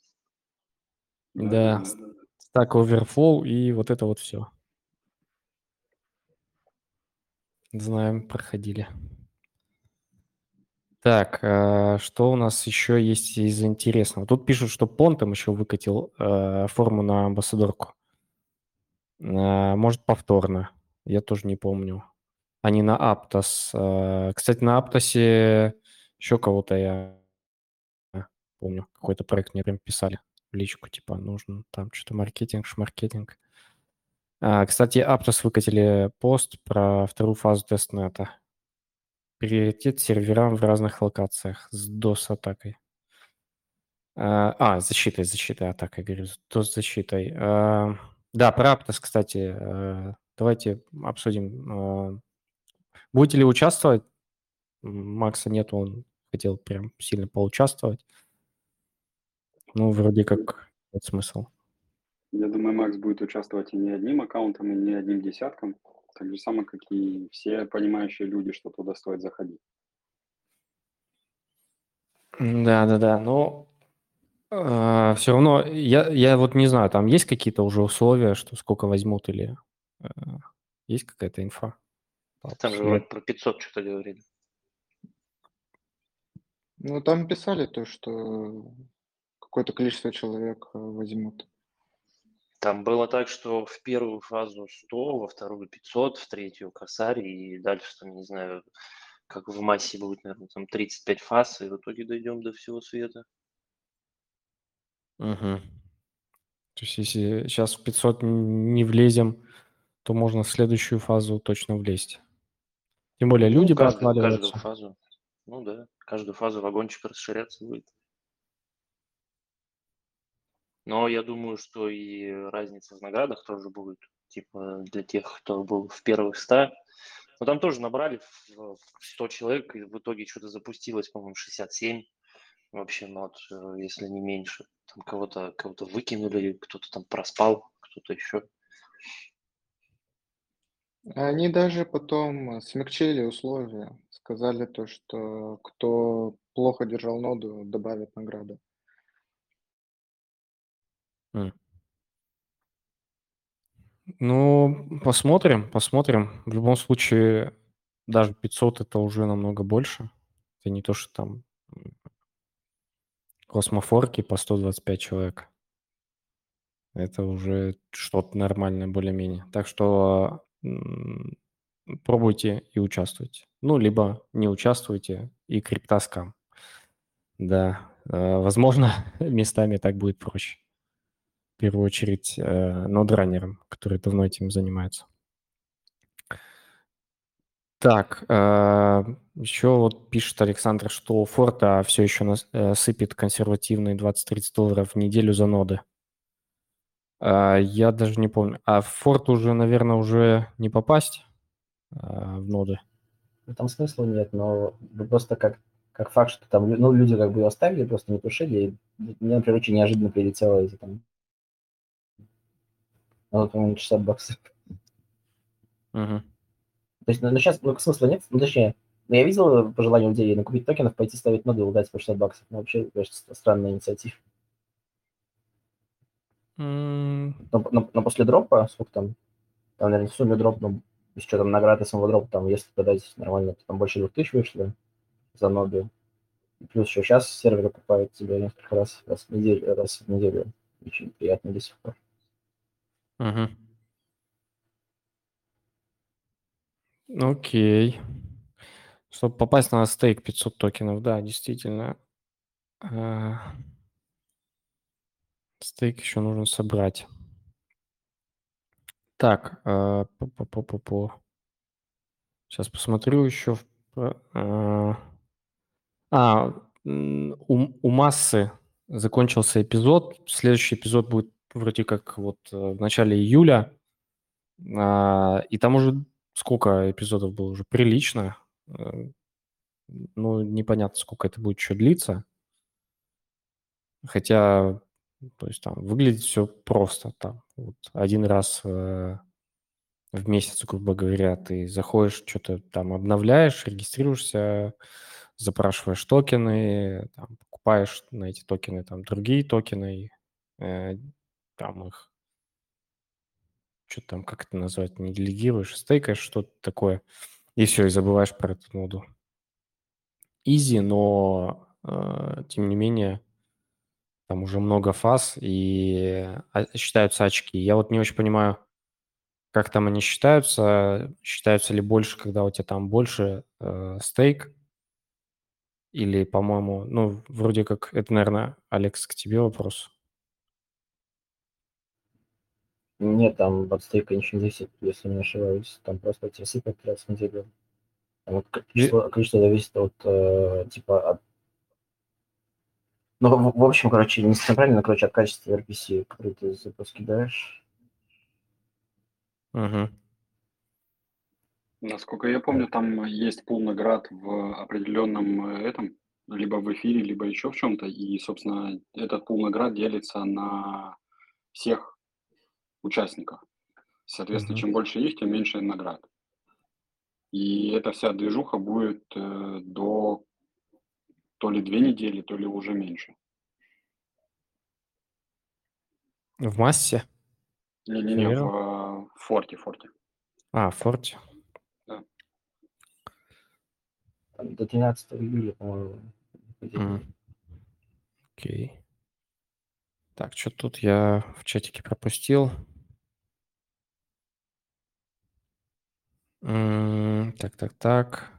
Speaker 1: Да, Stack Overflow и вот это вот все. Знаем, проходили. Так, э, что у нас еще есть из интересного? Тут пишут, что Понтом еще выкатил э, форму на амбассадорку. Э, Может, повторно. Я тоже не помню. А не на Аптос. Кстати, на Аптосе еще кого-то я помню. Какой-то проект мне прям писали в личку, типа, нужно там что-то маркетинг, шмаркетинг. Кстати, Aptos выкатили пост про вторую фазу тестнета. Приоритет серверам в разных локациях с DOS-атакой. А, а, защитой, защитой атакой, говорю, с DOS-защитой. А, Да, про Aptos, кстати, э, давайте обсудим. э, Будете ли участвовать? Макса нет, он хотел прям сильно поучаствовать. Ну, вроде как нет смысл.
Speaker 3: Я думаю, Макс будет участвовать и не одним аккаунтом, и не одним десятком. Так же самое, как и все понимающие люди, что туда стоит заходить.
Speaker 1: Да, да, да. Ну, А, все равно, я, я вот не знаю, там есть какие-то уже условия, что сколько возьмут или э, есть какая-то инфа?
Speaker 2: Там же вроде про 500 что-то говорили.
Speaker 6: Ну, там писали то, что какое-то количество человек э, возьмут.
Speaker 2: Там было так, что в первую фазу 100, во вторую 500, в третью косарь, и дальше, там, не знаю, как в массе будет, наверное, там 35 фаз, и в итоге дойдем до всего света.
Speaker 1: Угу. То есть если сейчас в 500 не влезем, то можно в следующую фазу точно влезть. Тем более
Speaker 2: ну,
Speaker 1: люди
Speaker 2: каждую, каждую фазу. Ну да, каждую фазу вагончик расширяться будет. Но я думаю, что и разница в наградах тоже будет. Типа для тех, кто был в первых 100. Но там тоже набрали 100 человек, и в итоге что-то запустилось, по-моему, 67 вообще нот, если не меньше. Там кого-то кого выкинули, кто-то там проспал, кто-то еще.
Speaker 6: Они даже потом смягчили условия. Сказали то, что кто плохо держал ноду, добавят награду.
Speaker 1: Ну, посмотрим, посмотрим. В любом случае, даже 500 это уже намного больше. Это не то, что там космофорки по 125 человек. Это уже что-то нормальное более-менее. Так что пробуйте и участвуйте. Ну, либо не участвуйте и криптоскам. Да, э, возможно, местами так будет проще в первую очередь э, нодранерам, которые давно этим занимаются. Так, э, еще вот пишет Александр, что Форта все еще сыпет консервативные 20-30 долларов в неделю за ноды. Э, я даже не помню. А в Форт уже, наверное, уже не попасть э, в ноды?
Speaker 4: Ну, там смысла нет, но просто как, как факт, что там ну, люди как бы оставили, просто не тушили. И мне, например, очень неожиданно прилетело эти там ну, по-моему, 60 баксов.
Speaker 1: Угу.
Speaker 4: То есть, ну, ну сейчас ну, смысла нет, ну, точнее, ну, я видел пожелание людей накупить токенов, пойти ставить ноды и удать по 60 баксов. Ну, вообще, кажется, странная инициатива.
Speaker 1: Mm.
Speaker 4: Но, но, но после дропа, сколько там, там, наверное, в сумме дроп, ну, с учетом награды самого дропа, там, если продать нормально, то там больше 2000 вышло за ноды. И плюс еще сейчас сервер покупают тебе несколько раз, раз в неделю, раз в неделю. Очень приятно до сих пор.
Speaker 1: Угу. Окей. Чтобы попасть на стейк 500 токенов, да, действительно. А, стейк еще нужно собрать. Так, а, по -по -по -по -по. сейчас посмотрю еще. А, а у, у массы закончился эпизод. Следующий эпизод будет вроде как вот э, в начале июля, а, и там уже сколько эпизодов было уже прилично. Э, ну, непонятно, сколько это будет еще длиться. Хотя, то есть там выглядит все просто. Там вот один раз э, в месяц, грубо говоря, ты заходишь, что-то там обновляешь, регистрируешься, запрашиваешь токены, там, покупаешь на эти токены там другие токены, там их, что там, как это назвать, не делегируешь, стейкаешь, что-то такое, и все, и забываешь про эту ноду. Изи, но э, тем не менее там уже много фаз и а, считаются очки. Я вот не очень понимаю, как там они считаются. Считаются ли больше, когда у тебя там больше э, стейк? Или, по-моему, ну, вроде как, это, наверное, Алекс, к тебе вопрос.
Speaker 4: Нет, там от стейка ничего не зависит, если не ошибаюсь. Там просто тебе сыпят раз в неделю. Там вот количество, количество зависит от, э, типа, от... Ну, в, в общем, короче, не совсем правильно, но, короче, от качества RPC, который ты запуск кидаешь.
Speaker 1: Угу.
Speaker 3: Насколько я помню, там есть пул наград в определенном э, этом, либо в эфире, либо еще в чем-то, и, собственно, этот пул наград делится на всех участников. Соответственно, mm-hmm. чем больше их, тем меньше наград. И эта вся движуха будет э, до то ли две недели, то ли уже меньше.
Speaker 1: В массе?
Speaker 3: Не-не-не, в э, форте, форте.
Speaker 1: А, в форте.
Speaker 4: Там до 13 июля, по-моему.
Speaker 1: Окей. Так, что тут я в чатике пропустил? Так, так, так.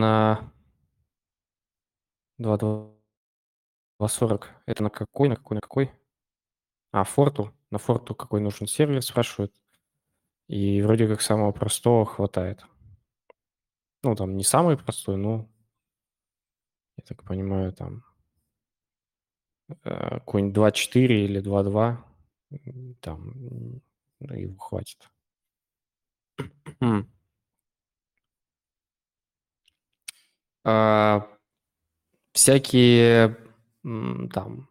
Speaker 1: На 2.2.40 это на какой, на какой, на какой? А, форту. На форту какой нужен сервер, спрашивают. И вроде как самого простого хватает. Ну, там не самый простой, но, я так понимаю, там э, какой-нибудь 2.4 или 2.2, м, там ну, его хватит. М. А, всякие там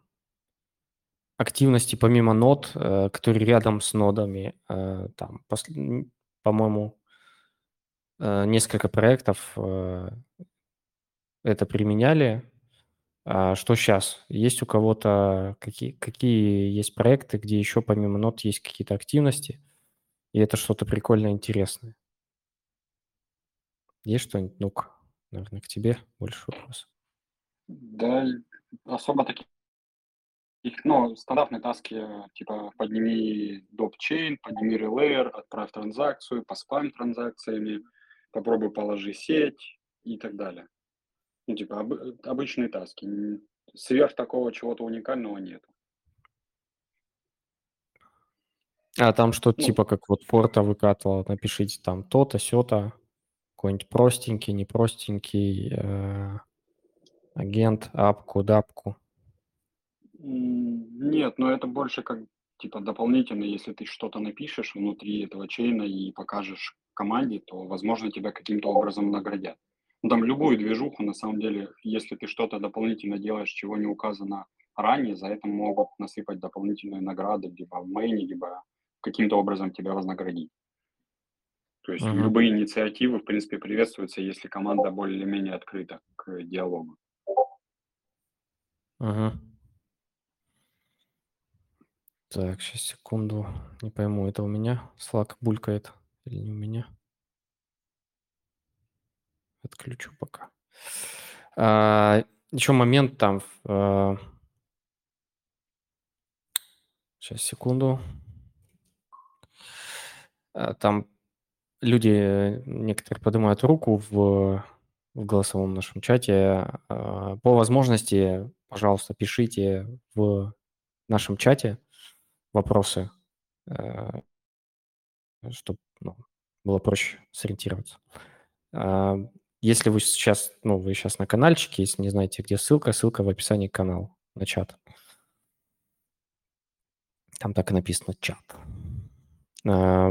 Speaker 1: активности помимо нод, э, которые рядом с нодами, э, там, по-моему, э, несколько проектов это применяли. А что сейчас? Есть у кого-то какие, какие есть проекты, где еще помимо нод есть какие-то активности, и это что-то прикольное, интересное? Есть что-нибудь? Ну-ка, наверное, к тебе больше вопрос.
Speaker 3: Да, особо таких, ну, стандартные таски, э, типа подними доп-чейн, подними релейер, отправь транзакцию, поспам транзакциями, попробуй положи сеть и так далее. Ну, типа обы- обычные таски. Сверх такого чего-то уникального нет.
Speaker 1: А там что-то
Speaker 3: Ну.
Speaker 1: типа как вот форта выкатывал, напишите там то-то, сё-то, какой-нибудь простенький, непростенький э, агент, апку, дапку.
Speaker 3: Нет, но это больше как типа дополнительно, если ты что-то напишешь внутри этого чейна и покажешь команде, то, возможно, тебя каким-то образом наградят. Ну, там любую движуху, на самом деле, если ты что-то дополнительно делаешь, чего не указано ранее, за это могут насыпать дополнительные награды, либо в мейне, либо каким-то образом тебя вознаградить. То есть
Speaker 1: Мгм.
Speaker 3: любые инициативы, в принципе, приветствуются, если команда более-менее открыта к диалогу.
Speaker 1: Мгм. Так, сейчас, секунду. Не пойму, это у меня Slack булькает или не у меня? Отключу пока. еще момент там. сейчас, секунду. А, Там люди некоторые поднимают руку в, в голосовом нашем чате. А, По возможности, пожалуйста, пишите в нашем чате вопросы, чтобы было проще сориентироваться. А, Если вы сейчас, ну, вы сейчас на каналчике, если не знаете, где ссылка, ссылка в описании к каналу, на чат. Там так и написано чат. А,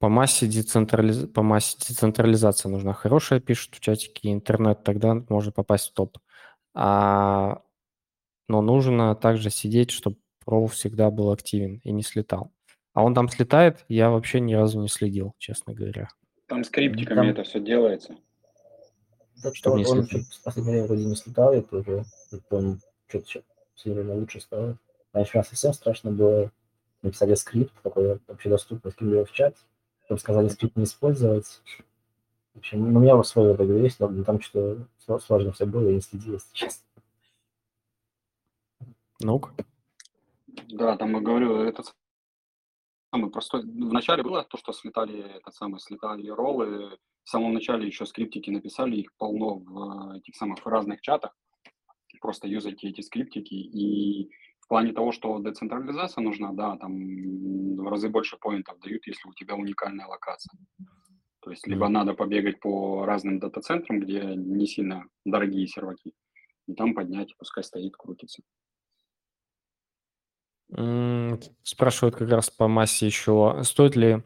Speaker 1: По массе, децентрализ... по массе децентрализация нужна хорошая, пишут в чатике, интернет, тогда можно попасть в топ. А... Но нужно также сидеть, чтобы Pro всегда был активен и не слетал. А он там слетает, я вообще ни разу не следил, честно говоря.
Speaker 3: Там скриптиками
Speaker 4: Там-
Speaker 3: это все делается.
Speaker 1: Чтоб
Speaker 4: что
Speaker 1: не
Speaker 4: он
Speaker 1: слетал.
Speaker 4: чё-то в последнее время вроде не слетает уже. Потом что-то сейчас в последнее время лучше стало. Раньше прям совсем страшно было. Написали скрипт, такой вообще доступный, скинули его в чат. Потом сказали скрипт не использовать. В общем, ну, у меня вот свое так есть, но там что-то сложно все было, я не следил, если честно.
Speaker 1: Ну-ка.
Speaker 3: Да, там я говорю, это самый простой. Вначале было то, что слетали, этот самый, слетали роллы. В самом начале еще скриптики написали, их полно в этих самых разных чатах. Просто юзайте эти скриптики. И плане того, что децентрализация нужна, да, там в разы больше поинтов дают, если у тебя уникальная локация. То есть либо
Speaker 1: Мгм.
Speaker 3: надо побегать по разным дата-центрам, где не сильно дорогие серваки, и там поднять, пускай стоит, крутится.
Speaker 1: Спрашивают как раз по массе еще, стоит ли,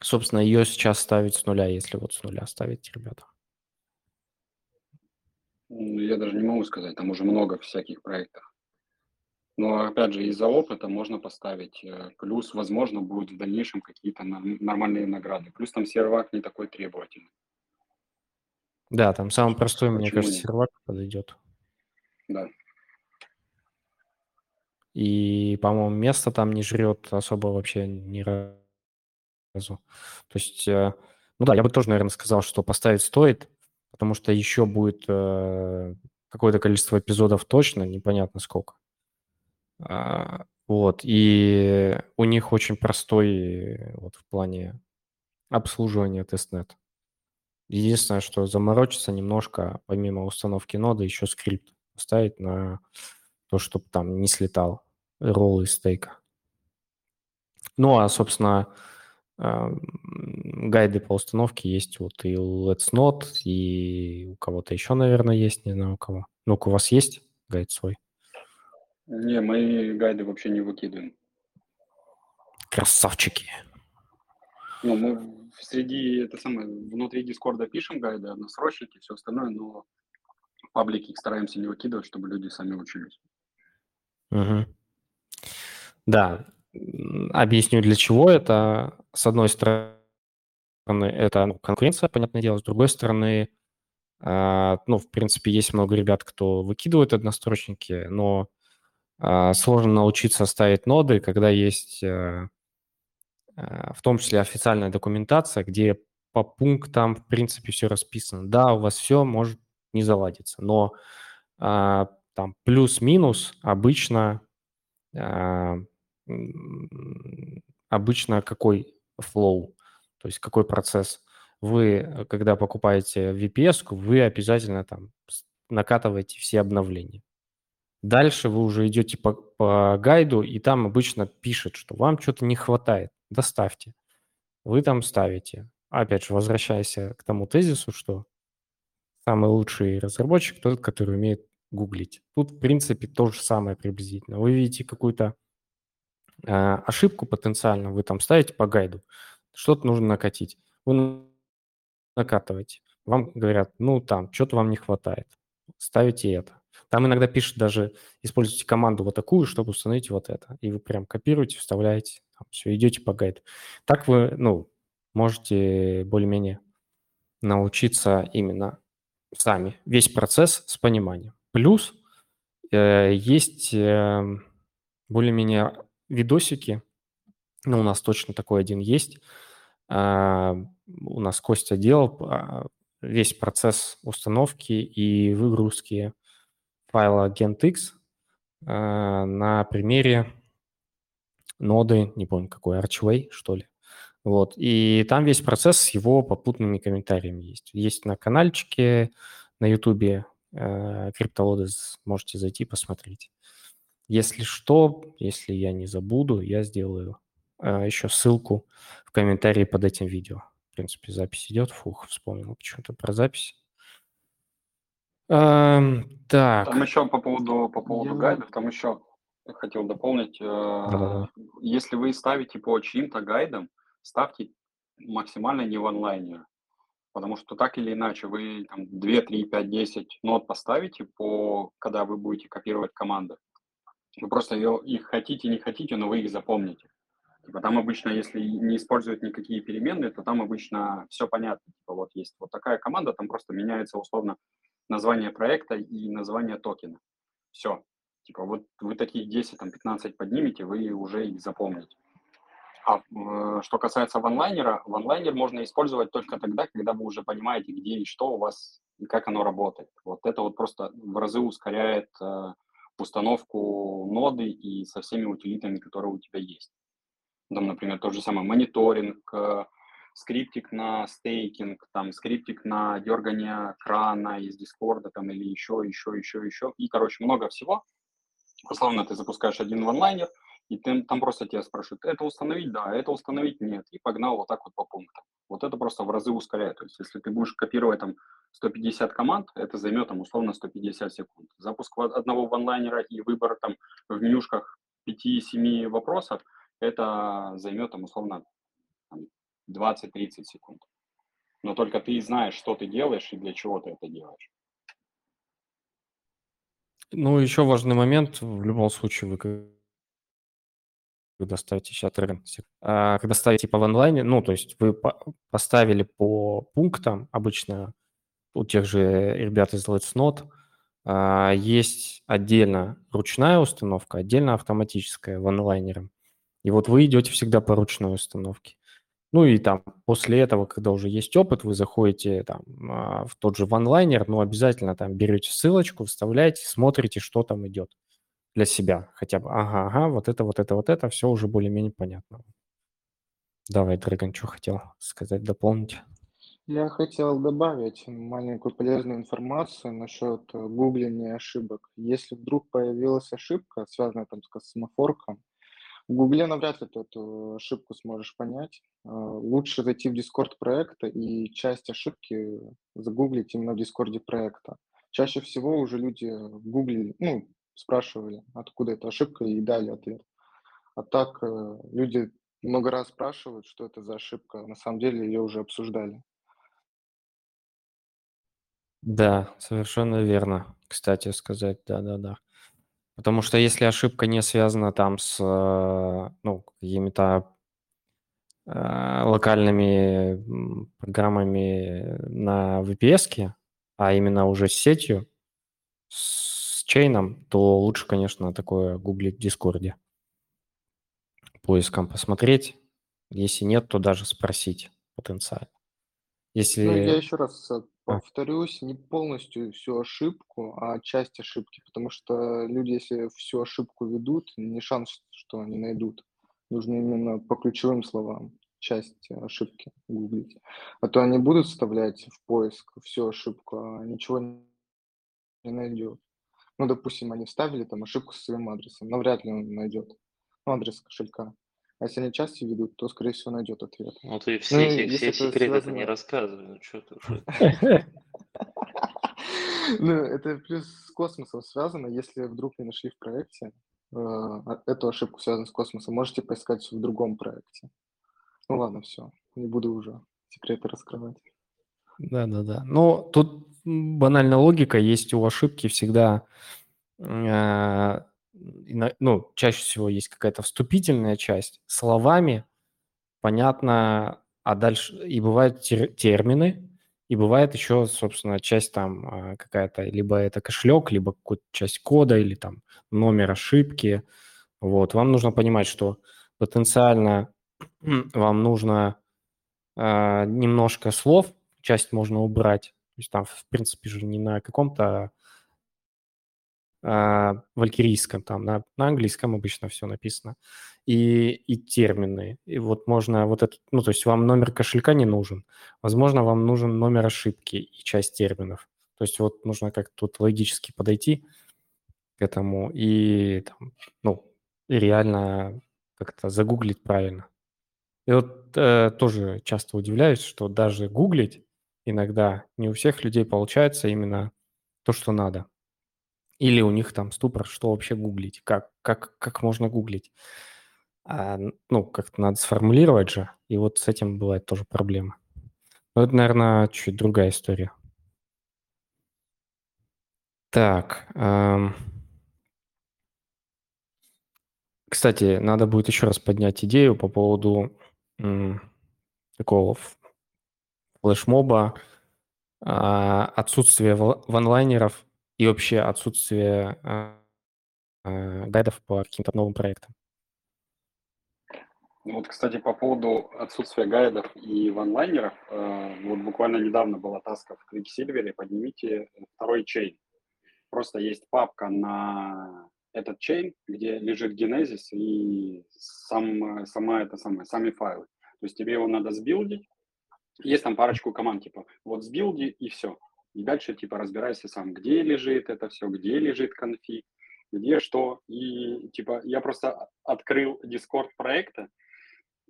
Speaker 1: собственно, ее сейчас ставить с нуля, если вот с нуля ставить, ребята?
Speaker 3: Ну, Я даже не могу сказать, там уже много всяких проектов. Но опять же, из-за опыта можно поставить. э, Плюс, возможно, будут в дальнейшем какие-то норм- нормальные награды. Плюс там сервак не такой требовательный.
Speaker 1: Да, там самый простой, мне
Speaker 3: Почему
Speaker 1: кажется,
Speaker 3: нет?
Speaker 1: сервак подойдет.
Speaker 3: Да.
Speaker 1: И, по-моему, место там не жрет особо вообще ни разу. То есть, э, ну да, я бы тоже, наверное, сказал, что поставить стоит, потому что еще будет э, какое-то количество эпизодов точно, непонятно сколько. А, вот, и у них очень простой вот в плане обслуживания тестнет. Единственное, что заморочиться немножко, помимо установки ноды, еще скрипт поставить на то, чтобы там не слетал ролл из стейка. Ну, а, собственно, гайды по установке есть вот и Let's Not, и у кого-то еще, наверное, есть, не знаю у кого. Ну, у вас есть гайд свой?
Speaker 3: Не, мы гайды вообще не выкидываем.
Speaker 1: Красавчики.
Speaker 3: Ну, мы среди, это самое, внутри Дискорда пишем гайды, односрочники, все остальное, но паблики их стараемся не выкидывать, чтобы люди сами учились.
Speaker 1: Угу. Да, объясню для чего это. С одной стороны, это ну, конкуренция, понятное дело, с другой стороны, э, ну, в принципе, есть много ребят, кто выкидывает однострочники, но сложно научиться ставить ноды, когда есть э, в том числе официальная документация, где по пунктам, в принципе, все расписано. Да, у вас все может не заладиться, но а, там плюс-минус обычно а, обычно какой flow, то есть какой процесс. Вы, когда покупаете VPS, вы обязательно там накатываете все обновления. Дальше вы уже идете по, по гайду, и там обычно пишет, что вам что-то не хватает доставьте. Вы там ставите. Опять же, возвращаясь к тому тезису, что самый лучший разработчик тот, который умеет гуглить. Тут, в принципе, то же самое приблизительно. Вы видите какую-то э, ошибку потенциально, вы там ставите по гайду, что-то нужно накатить. Вы накатываете. Вам говорят, ну, там, что-то вам не хватает. Ставите это. Там иногда пишут даже, используйте команду вот такую, чтобы установить вот это. И вы прям копируете, вставляете, там, все, идете по гайду. Так вы, ну, можете более-менее научиться именно сами весь процесс с пониманием. Плюс э, есть э, более-менее видосики, ну, у нас точно такой один есть. Э, у нас Костя делал э, весь процесс установки и выгрузки файла GentX э, на примере ноды, не помню какой, Archway, что ли. Вот. И там весь процесс с его попутными комментариями есть. Есть на каналчике на Ютубе э, CryptoLodes, можете зайти посмотреть. Если что, если я не забуду, я сделаю э, еще ссылку в комментарии под этим видео. В принципе, запись идет. Фух, вспомнил почему-то про запись. Эм, так.
Speaker 3: Там еще по поводу, по поводу я... гайдов, там еще хотел дополнить.
Speaker 1: Да-да-да.
Speaker 3: Э, если вы ставите по чьим-то гайдам, ставьте максимально не в онлайне. Потому что так или иначе вы там 2, 3, 5, 10 нот поставите, по, когда вы будете копировать команды. Вы просто ее, их хотите, не хотите, но вы их запомните. Типа там обычно, если не используют никакие переменные, то там обычно все понятно. Типа вот есть вот такая команда, там просто меняется условно название проекта и название токена. Все. Типа вот вы такие 10, там 15 поднимете, вы уже их запомните. А э, что касается ванлайнера, ванлайнер можно использовать только тогда, когда вы уже понимаете, где и что у вас, и как оно работает. Вот это вот просто в разы ускоряет э, установку ноды и со всеми утилитами, которые у тебя есть. Там, например, тот же самый мониторинг, э, скриптик на стейкинг, там скриптик на дергание крана из Дискорда там или еще, еще, еще, еще. И, короче, много всего. Условно, ты запускаешь один ванлайнер, и ты, там просто тебя спрашивают, это установить, да, это установить, нет. И погнал вот так вот по пунктам. Вот это просто в разы ускоряет. То есть, если ты будешь копировать там 150 команд, это займет там условно 150 секунд. Запуск одного ванлайнера и выбор там в менюшках 5-7 вопросов, это займет там условно 20-30 секунд. Но только ты знаешь, что ты делаешь и для чего ты это делаешь.
Speaker 1: Ну, еще важный момент, в любом случае, вы когда ставите сейчас а, когда ставите типа в онлайне, ну, то есть вы поставили по пунктам, обычно у тех же ребят из Let's Not, а, есть отдельно ручная установка, отдельно автоматическая в онлайнере. И вот вы идете всегда по ручной установке. Ну и там после этого, когда уже есть опыт, вы заходите там а, в тот же ванлайнер, но обязательно там берете ссылочку, вставляете, смотрите, что там идет для себя. Хотя бы, ага, ага, вот это, вот это, вот это, все уже более-менее понятно. Давай, Драгон, что хотел сказать, дополнить?
Speaker 6: Я хотел добавить маленькую полезную информацию насчет э, гугления ошибок. Если вдруг появилась ошибка, связанная там с космофорком, в Гугле навряд ли ты эту ошибку сможешь понять. А, лучше зайти в Discord проекта и часть ошибки загуглить именно в Дискорде проекта. Чаще всего уже люди гуглили, ну, спрашивали, откуда эта ошибка, и дали ответ. А так э, люди много раз спрашивают, что это за ошибка. На самом деле ее уже обсуждали.
Speaker 1: Да, совершенно верно, кстати сказать, да-да-да. Потому что если ошибка не связана там с, э, ну, какими-то э, локальными программами на VPS, а именно уже с сетью, с чейном, то лучше, конечно, такое гуглить в Дискорде. Поиском посмотреть. Если нет, то даже спросить потенциально. Если...
Speaker 6: Ну, я еще раз э, Повторюсь, не полностью всю ошибку, а часть ошибки, потому что люди, если всю ошибку ведут, не шанс, что они найдут. Нужно именно по ключевым словам часть ошибки гуглить. А то они будут вставлять в поиск всю ошибку, а ничего не найдет. Ну, допустим, они вставили там ошибку со своим адресом, но вряд ли он найдет ну, адрес кошелька. А если они часто ведут, то, скорее всего, найдет ответ.
Speaker 2: Ну, ты все, ну, все, все секреты связано... не рассказывай. Ну, что ты уже...
Speaker 6: Ну, это плюс с космосом связано. Если вдруг не нашли в проекте э, а, эту ошибку, связанную с космосом, можете поискать в другом проекте. Ну ладно, все. Не буду уже секреты раскрывать.
Speaker 1: Да-да-да. Ну, тут банальная логика. Есть у ошибки всегда э, ну, чаще всего есть какая-то вступительная часть словами, понятно, а дальше и бывают тер, термины, и бывает еще, собственно, часть там а, какая-то, либо это кошелек, либо какая-то часть кода, или там номер ошибки. Вот, вам нужно понимать, что потенциально вам нужно э, немножко слов, часть можно убрать. То есть там, в принципе, же не на каком-то валькирийском, там на, на английском обычно все написано, и, и термины. И вот можно вот это, ну, то есть вам номер кошелька не нужен. Возможно, вам нужен номер ошибки и часть терминов. То есть вот нужно как-то тут логически подойти к этому и, там, ну, и реально как-то загуглить правильно. И вот э, тоже часто удивляюсь, что даже гуглить иногда не у всех людей получается именно то, что надо. Или у них там ступор, что вообще гуглить, как, как, как можно гуглить. А, ну, как-то надо сформулировать же, и вот с этим бывает тоже проблема. Но это, наверное, чуть другая история. Так. Эм... Кстати, надо будет еще раз поднять идею по поводу м, такого флешмоба, а, отсутствия ванлайнеров и вообще отсутствие а, а, гайдов по каким-то новым проектам.
Speaker 3: Ну вот, кстати, по поводу отсутствия гайдов и ванлайнеров, э, вот буквально недавно была таска в Quicksilver, поднимите второй чейн. Просто есть папка на этот чейн, где лежит генезис и сам, сама это самое, сами файлы. То есть тебе его надо сбилдить. Есть там парочку команд, типа вот сбилди и все. И дальше типа разбирайся сам, где лежит это все, где лежит конфиг, где что. И типа я просто открыл Discord проекта,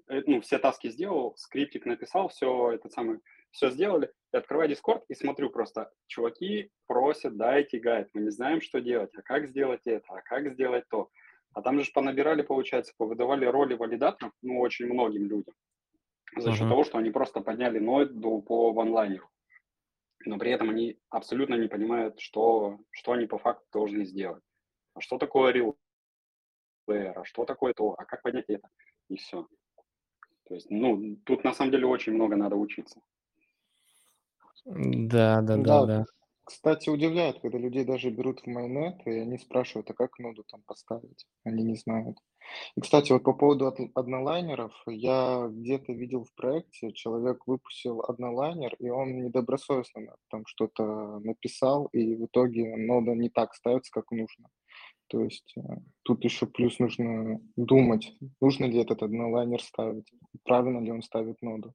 Speaker 3: э, ну, все таски сделал, скриптик написал, все это самое, все сделали, я открываю Discord и смотрю просто, чуваки просят, дайте гайд, мы не знаем, что делать, а как сделать это, а как сделать то. А там же понабирали, получается, повыдавали роли валидаторов, ну, очень многим людям, за счет uh-huh. того, что они просто подняли ноду по ванлайнеру но при этом они абсолютно не понимают, что, что они по факту должны сделать. А что такое real player, а что такое то, а как понять это, и все. То есть, ну, тут на самом деле очень много надо учиться.
Speaker 1: Да, да, да, да.
Speaker 6: Кстати, удивляет, когда людей даже берут в майонет, и они спрашивают, а как ноду там поставить? Они не знают. И, кстати, вот по поводу од- однолайнеров, я где-то видел в проекте, человек выпустил однолайнер, и он недобросовестно там что-то написал, и в итоге нода не так ставится, как нужно. То есть э, тут еще плюс нужно думать, нужно ли этот однолайнер ставить, правильно ли он ставит ноду.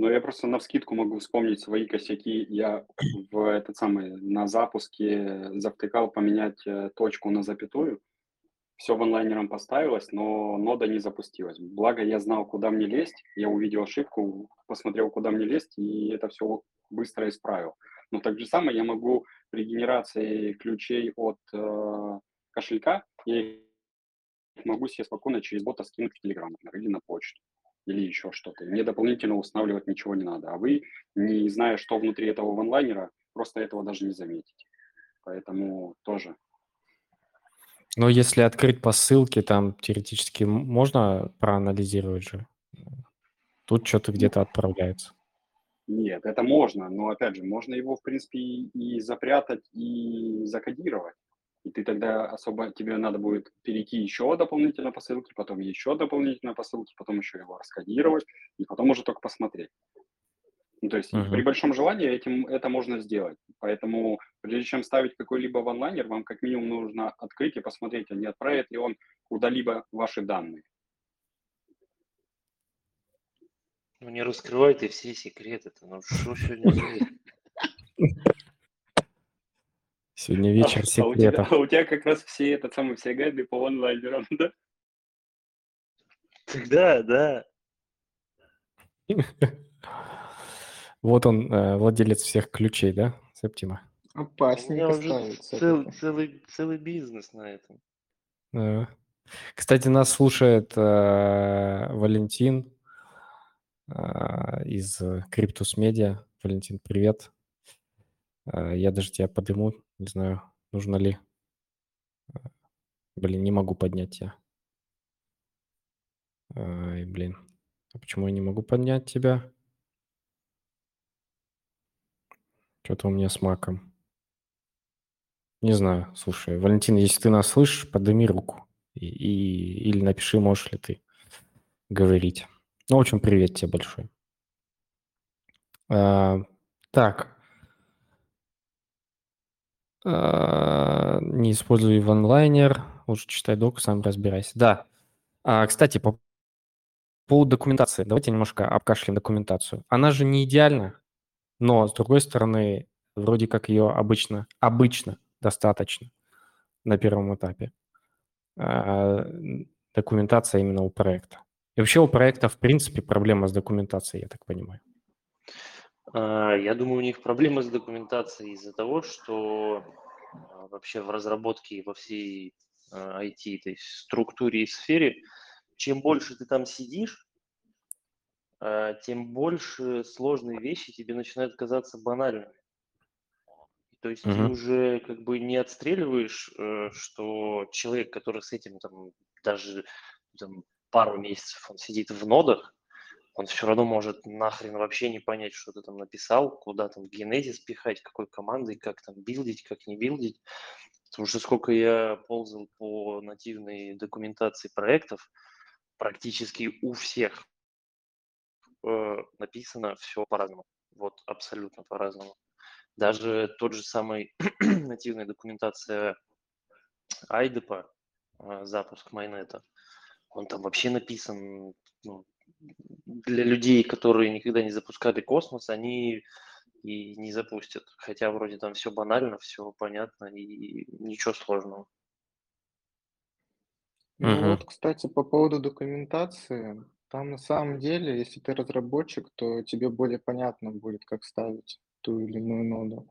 Speaker 3: Ну, я просто на вскидку могу вспомнить свои косяки. Я в этот самый на запуске завтыкал поменять э, точку на запятую. Все в онлайнером поставилось, но нода не запустилась. Благо я знал, куда мне лезть. Я увидел ошибку, посмотрел, куда мне лезть, и это все быстро исправил. Но так же самое я могу при генерации ключей от э, кошелька, я могу себе спокойно через бота скинуть в Telegram или на почту или еще что-то. Мне дополнительно устанавливать ничего не надо. А вы, не зная, что внутри этого онлайнера, просто этого даже не заметите. Поэтому тоже.
Speaker 1: Но если открыть по ссылке, там теоретически можно проанализировать же. Тут что-то где-то отправляется.
Speaker 3: Нет, это можно, но опять же, можно его, в принципе, и запрятать, и закодировать. И ты тогда особо, тебе надо будет перейти еще дополнительно по ссылке, потом еще дополнительно по ссылке, потом еще его раскодировать, и потом уже только посмотреть. Ну, то есть uh-huh. при большом желании этим это можно сделать. Поэтому прежде чем ставить какой-либо онлайнер, вам как минимум нужно открыть и посмотреть, а не отправит ли он куда-либо ваши данные.
Speaker 2: Ну не раскрывай ты все секреты-то, ну что сегодня
Speaker 1: Сегодня вечер
Speaker 3: а, а, у тебя,
Speaker 1: секретов.
Speaker 3: а у тебя как раз все это самые все гайды по онлайнерам, да?
Speaker 2: Да, да.
Speaker 1: Вот он, э, владелец всех ключей, да, Септима?
Speaker 6: Опасненько
Speaker 2: уже
Speaker 6: ставится.
Speaker 2: цел- целый, целый бизнес на этом.
Speaker 1: Э, Кстати, нас слушает э, Валентин э, из Криптус Медиа. Валентин, привет. Э, Я даже тебя подниму, не знаю, нужно ли. Э, Блин, не могу поднять тебя. Ай, блин. А почему я не могу поднять тебя? Что-то у меня с маком. Не знаю, слушай, Валентин, если ты нас слышишь, подними руку. И, и- или напиши, можешь ли ты говорить. Ну, в общем, привет тебе большой. А, так. А, не используй ванлайнер. Лучше читай док, сам разбирайся. Да. А, кстати, по поводу документации. Давайте немножко обкашляем документацию. Она же не идеальна, но, с другой стороны, вроде как ее обычно, обычно достаточно на первом этапе. А, Документация именно у проекта. И вообще у проекта, в принципе, проблема с документацией, я так понимаю.
Speaker 2: А, Я думаю, у них проблемы с документацией из-за того, что а, вообще в разработке во всей IT, то есть структуре и сфере, чем больше ты там сидишь, а, тем больше сложные вещи тебе начинают казаться банальными. То есть ты
Speaker 1: Мгм.
Speaker 2: уже как бы не отстреливаешь, э, что человек, который с этим там даже там, пару месяцев он сидит в нодах, он все равно может нахрен вообще не понять, что ты там написал, куда там генезис пихать, какой командой, как там билдить, как не билдить. Потому что сколько я ползал по нативной документации проектов, практически у всех э, написано все по-разному. Вот абсолютно по-разному. Даже тот же самый нативная документация IDEP, э, запуск майнета, он там вообще написан ну, для людей, которые никогда не запускали космос, они и не запустят. Хотя вроде там все банально, все понятно и ничего сложного.
Speaker 6: Ну
Speaker 1: Мгм.
Speaker 6: вот, кстати, по поводу документации, там на самом деле, если ты разработчик, то тебе более понятно будет, как ставить ту или иную ноду.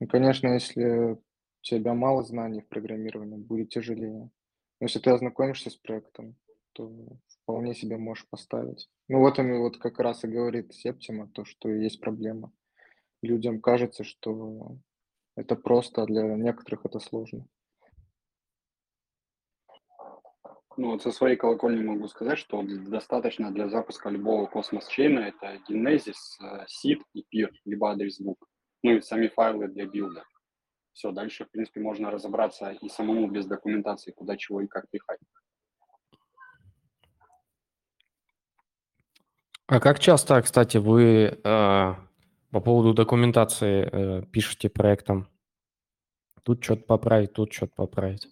Speaker 6: Ну, конечно, если у тебя мало знаний в программировании, будет тяжелее. Но если ты ознакомишься с проектом, то вполне себе можешь поставить. Ну вот он вот как раз и говорит Септима, то, что есть проблема. Людям кажется, что это просто, а для некоторых это сложно.
Speaker 3: Ну, вот со своей колокольни могу сказать, что достаточно для запуска любого космос-чейна это Genesis, э, SID и PIR, либо адрес book. ну и сами файлы для билда. Все, дальше, в принципе, можно разобраться и самому без документации, куда, чего и как пихать.
Speaker 1: А как часто, кстати, вы э, по поводу документации э, пишете проектом? Тут что-то поправить, тут что-то поправить.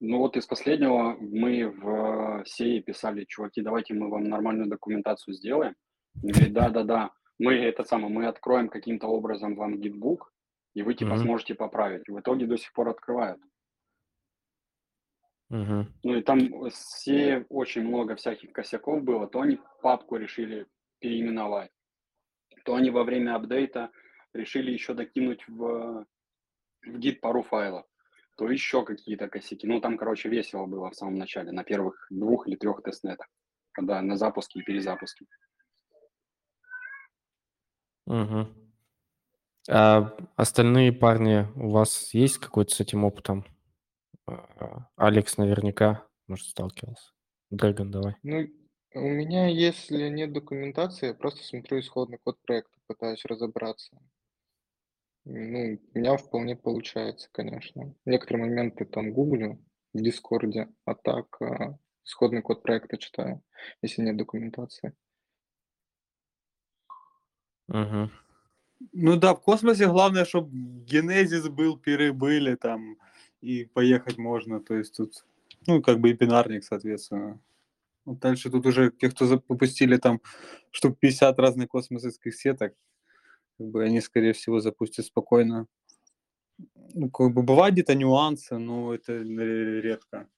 Speaker 3: Ну вот из последнего мы в сей писали, чуваки, давайте мы вам нормальную документацию сделаем. да-да-да, мы это самое, мы откроем каким-то образом вам гитбук, и вы типа mm-hmm. сможете поправить. В итоге до сих пор открывают.
Speaker 1: Mm-hmm.
Speaker 3: Ну и там все очень много всяких косяков было. То они папку решили переименовать, то они во время апдейта решили еще докинуть в, в гид пару файлов, то еще какие-то косяки. Ну там, короче, весело было в самом начале, на первых двух или трех тестнетах, когда на запуске и перезапуске.
Speaker 1: Угу. А остальные парни, у вас есть какой-то с этим опытом? А, Алекс наверняка, может, сталкивался. Дрэгон, давай.
Speaker 6: Ну, у меня, если нет документации, я просто смотрю исходный код проекта, пытаюсь разобраться. Ну, у меня вполне получается, конечно. Некоторые моменты там гуглю в Дискорде, а так а, исходный код проекта читаю, если нет документации.
Speaker 1: Угу.
Speaker 5: Ну да, в космосе главное, чтобы генезис был, пиры были там, и поехать можно. То есть тут, ну, как бы и бинарник, соответственно. Вот дальше тут уже те, кто запустили там штук 50 разных космосских сеток, как бы они, скорее всего, запустят спокойно. Ну, как бы бывают где-то нюансы, но это редко.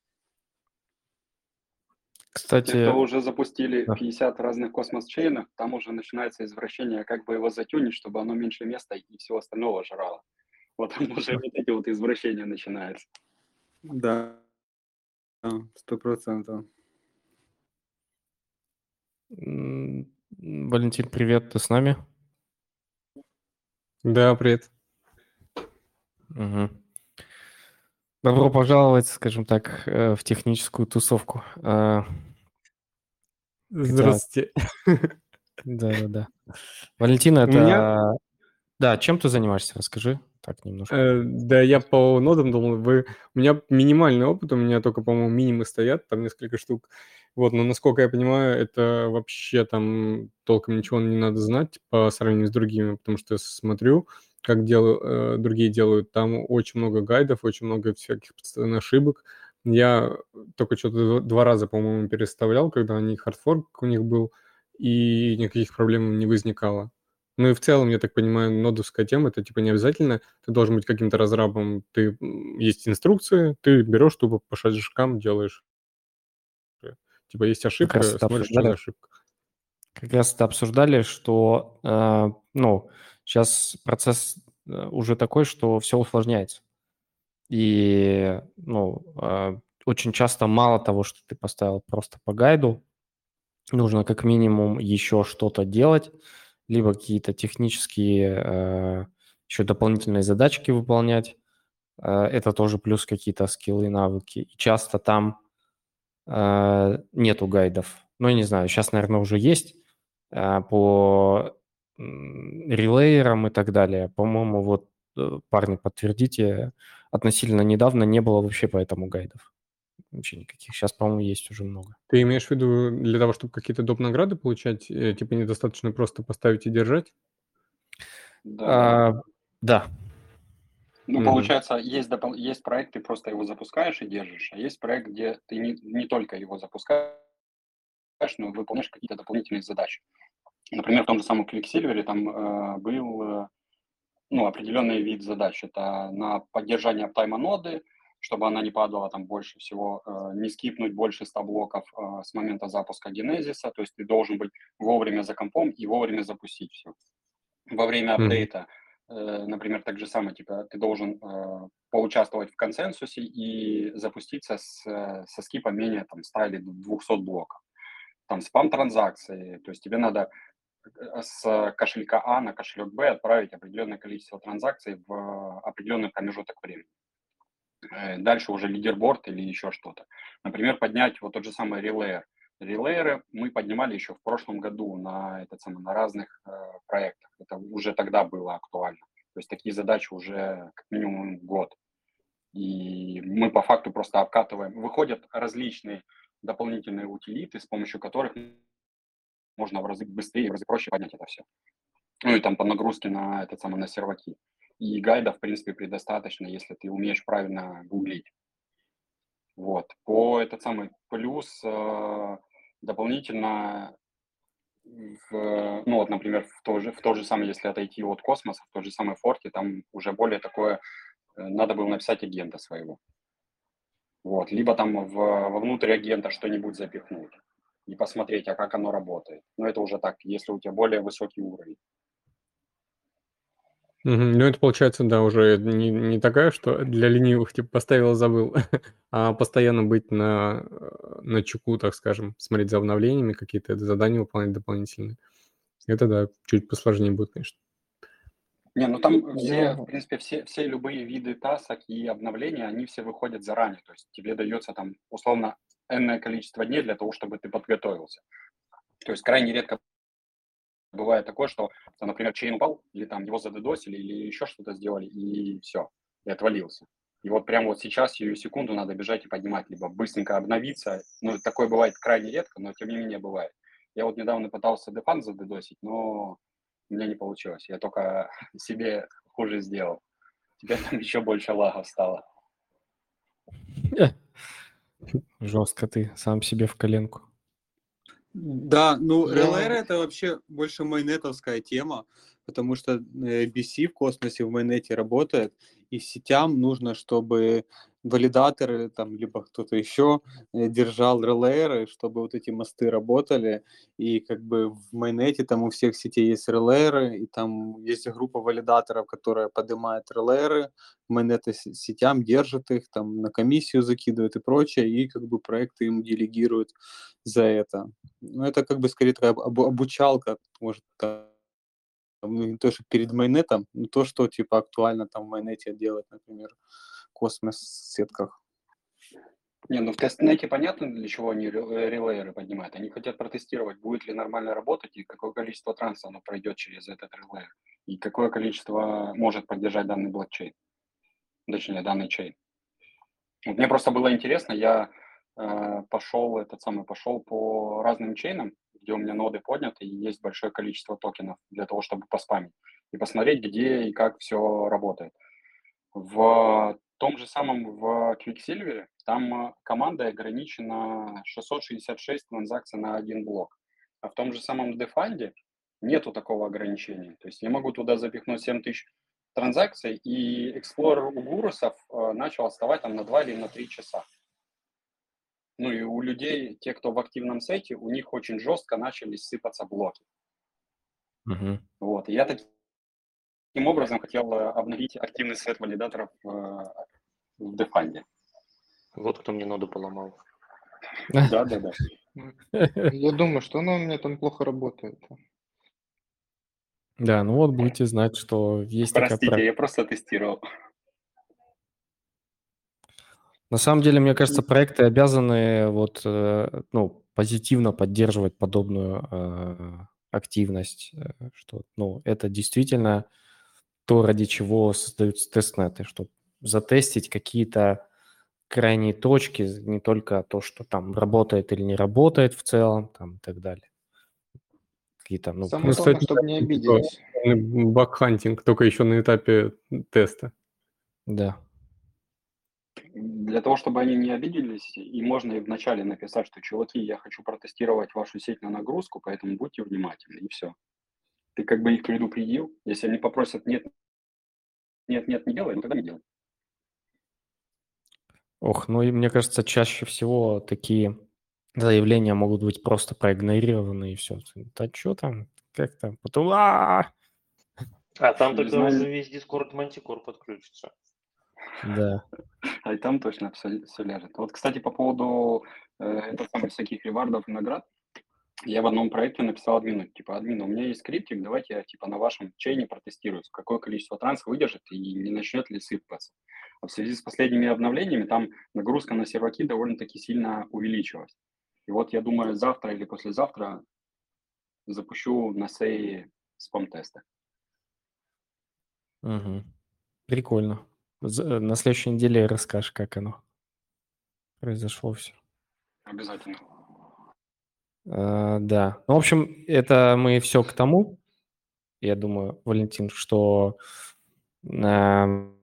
Speaker 3: Кстати, Те, кто уже запустили 50 разных космос-чейнов, там уже начинается извращение, как бы его затюнить, чтобы оно меньше места и всего остального жрало. Там уже вот эти вот извращения начинаются.
Speaker 5: Да, сто процентов.
Speaker 1: Валентин, привет, ты с нами?
Speaker 7: Да, привет.
Speaker 1: Угу. Добро пожаловать, скажем так, э, в техническую тусовку. А,
Speaker 7: Здравствуйте.
Speaker 1: Да-да-да. Валентина, это... Меня... Да, чем ты занимаешься? Расскажи так немножко.
Speaker 7: Э, да, я по нодам думал, вы... У меня минимальный опыт, у меня только, по-моему, минимы стоят, там несколько штук. Вот, но насколько я понимаю, это вообще там толком ничего не надо знать по сравнению с другими, потому что я смотрю, как делаю, э, другие делают, там очень много гайдов, очень много всяких ошибок. Я только что-то два раза, по-моему, переставлял, когда они хардфорк у них был, и никаких проблем не возникало. Ну и в целом, я так понимаю, нодовская тема, это типа не обязательно, ты должен быть каким-то разрабом, ты, есть инструкции, ты берешь тупо по шажкам делаешь. Типа есть ошибка, смотришь, что за ошибка.
Speaker 1: Как раз это обсуждали, что, э, ну, Сейчас процесс э, уже такой, что все усложняется. И, ну, а, очень часто мало того, что ты поставил просто по гайду, нужно как минимум еще что-то делать, либо какие-то технические э, еще дополнительные задачки выполнять. Э, это тоже плюс какие-то скиллы навыки. И часто там нету гайдов. Ну, я не знаю, сейчас, наверное, уже есть по релейером и так далее. По-моему, вот, э, парни, подтвердите, относительно недавно не было вообще по этому гайдов. Вообще никаких. Сейчас, по-моему, есть уже много.
Speaker 7: Ты имеешь в виду для того, чтобы какие-то доп. награды получать, э, типа недостаточно просто поставить и держать?
Speaker 1: Да. А, да.
Speaker 3: Ну, mm-hmm. получается, есть, допол- есть проект, ты просто его запускаешь и держишь, а есть проект, где ты не, не только его запускаешь, но выполняешь какие-то дополнительные задачи. Например, в том же самом ClickSilver там э, был э, ну, определенный вид задач. Это на поддержание аптайма ноды, чтобы она не падала там больше всего, э, не скипнуть больше 100 блоков э, с момента запуска генезиса, то есть ты должен быть вовремя за компом и вовремя запустить все. Во время апдейта, э, например, так же самое, типа ты должен поучаствовать в консенсусе и запуститься с, со скипом менее там 100 или 200 блоков. Там спам-транзакции, то есть тебе надо с кошелька А на кошелек Б отправить определенное количество транзакций в определенный промежуток времени. Э, дальше уже лидерборд или еще что-то. Например, поднять вот тот же самый релейер. Релейеры мы поднимали еще в прошлом году на, этот самый, на разных э, проектах. Это уже тогда было актуально. То есть такие задачи уже как минимум год. И мы по факту просто обкатываем. Выходят различные дополнительные утилиты, с помощью которых можно в разы быстрее, в разы проще поднять это все. Ну и там по нагрузке на этот самый на серваки. И гайда, в принципе, предостаточно, если ты умеешь правильно гуглить. Вот. По этот самый плюс э, дополнительно в, ну вот, например, в то, же, в то же самое, если отойти от космоса, в тот же самый форте, там уже более такое, э, надо было написать агента своего. Вот. Либо там в, вовнутрь агента что-нибудь запихнуть и посмотреть, а как оно работает. Но это уже так, если у тебя более высокий уровень.
Speaker 7: Ну, это получается, да, уже не, не такая, что для ленивых, типа, поставил, забыл, а постоянно быть на, э, на чеку, так скажем, смотреть за обновлениями, какие-то задания выполнять дополнительные. Это, да, чуть посложнее будет, конечно.
Speaker 3: Не, ну там все, в принципе, все, все любые виды тасок и обновления, они все выходят заранее. То есть тебе дается там условно энное количество дней для того, чтобы ты подготовился. То есть крайне редко бывает такое, что, например, чейн упал, или там его задедосили, или еще что-то сделали, и все, и отвалился. И вот прямо вот сейчас, сию секунду, надо бежать и поднимать, либо быстренько обновиться. Ну, такое бывает крайне редко, но тем не менее бывает. Я вот недавно пытался дефан задедосить, но у меня не получилось. Я только себе хуже сделал. Теперь там еще больше лагов стало.
Speaker 1: Жестко ты сам себе в коленку.
Speaker 5: Да, ну, Relay это вообще больше майнетовская тема, потому что BC э, в космосе в майнете работает, и сетям нужно, чтобы валидаторы там, либо кто-то еще э, держал релейеры, чтобы вот эти мосты работали, и как бы в майнете там у всех сетей есть релейеры, и там есть группа валидаторов, которая поднимает релейеры, майнеты сетям держит их, там на комиссию закидывает и прочее, и как бы проекты им делегируют за это. Ну, это как бы скорее такая об, обучалка, может, ну, то, что перед майнетом, но то, что типа актуально там в майнете делать, например, космос-сетках.
Speaker 3: Не, ну в тестнете понятно, для чего они релейеры поднимают. Они хотят протестировать, будет ли нормально работать и какое количество транса оно пройдет через этот релейер. И какое количество может поддержать данный блокчейн. Точнее, данный чейн. Вот мне просто было интересно, я э, пошел, этот самый, пошел по разным чейнам, где у меня ноды подняты, и есть большое количество токенов для того, чтобы поспамить. И посмотреть, где и как все работает. В том же самом в Quicksilver там э, команда ограничена 666 транзакций на один блок. А в том же самом Defund нету такого ограничения. То есть я могу туда запихнуть 7000 транзакций, и Explorer у гурусов э, начал отставать там на 2 или на 3 часа. Ну и у людей, те, кто в активном сете, у них очень жестко начали сыпаться блоки.
Speaker 1: Угу.
Speaker 3: Вот, и я таким образом хотел э, обновить активный сет валидаторов э, в Defund.
Speaker 2: Вот кто мне ноду поломал.
Speaker 3: Да, да, да.
Speaker 6: Я думаю, что оно у меня там плохо работает.
Speaker 1: Да, ну вот будете знать, что есть
Speaker 3: Простите,
Speaker 1: такая...
Speaker 3: я просто тестировал.
Speaker 1: На самом деле, мне кажется, проекты обязаны вот, э, ну, позитивно поддерживать подобную э, активность, что, ну, это действительно то, ради чего создаются тестнеты, чтобы затестить какие-то крайние точки, не только то, что там работает или не работает в целом, там и так далее.
Speaker 6: Какие-то, ну, Самое главное, кстати, чтобы не обиделись.
Speaker 7: Бакхантинг, только еще на этапе теста.
Speaker 1: Да.
Speaker 3: Для того, чтобы они не обиделись, и можно и вначале написать, что, чуваки, я хочу протестировать вашу сеть на нагрузку, поэтому будьте внимательны, и все. Ты как бы их предупредил. Если они попросят нет, нет, нет, не делай, ну тогда не делай.
Speaker 1: Ох, ну и мне кажется, чаще всего такие заявления могут быть просто проигнорированы и все. Да что там, как там, потом а
Speaker 2: А там тогда уже весь Discord Мантикор подключится.
Speaker 1: Да.
Speaker 3: А и там точно все, все ляжет. Вот, кстати, по поводу э, это самых всяких ревардов и наград, я в одном проекте написал админу, типа, админ, у меня есть скриптик, давайте я, типа, на вашем чейне протестирую, какое количество транс выдержит и не начнет ли сыпаться. А в связи с последними обновлениями там нагрузка на серваки довольно-таки сильно увеличилась. И вот я думаю, завтра или послезавтра запущу на сей спам-тесты.
Speaker 1: Угу. Прикольно. З- На следующей неделе расскажешь, как оно произошло все.
Speaker 3: Обязательно.
Speaker 1: А, да. Ну, в общем, это мы все к тому, я думаю, Валентин, что эм,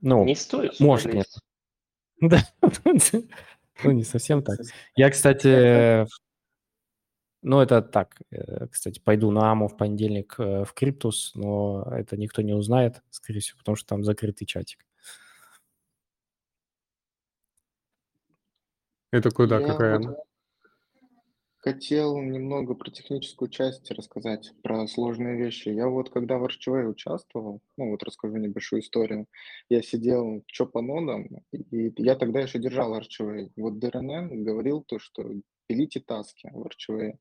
Speaker 1: ну,
Speaker 2: Не стоит
Speaker 1: может, нет. Да, ну не совсем так. Я, кстати, ну это так, э, кстати, пойду на АМУ в понедельник э, в Криптус, но это никто не узнает, скорее всего, потому что там закрытый чатик.
Speaker 7: Это куда?
Speaker 6: Я
Speaker 7: Какая
Speaker 6: вот
Speaker 7: она?
Speaker 6: хотел немного про техническую часть рассказать, про сложные вещи. Я вот когда в RCHA участвовал, ну вот расскажу небольшую историю. Я сидел чё по нодам, и я тогда еще держал RCHA. И вот ДРНН говорил то, что пилите таски в RCHA.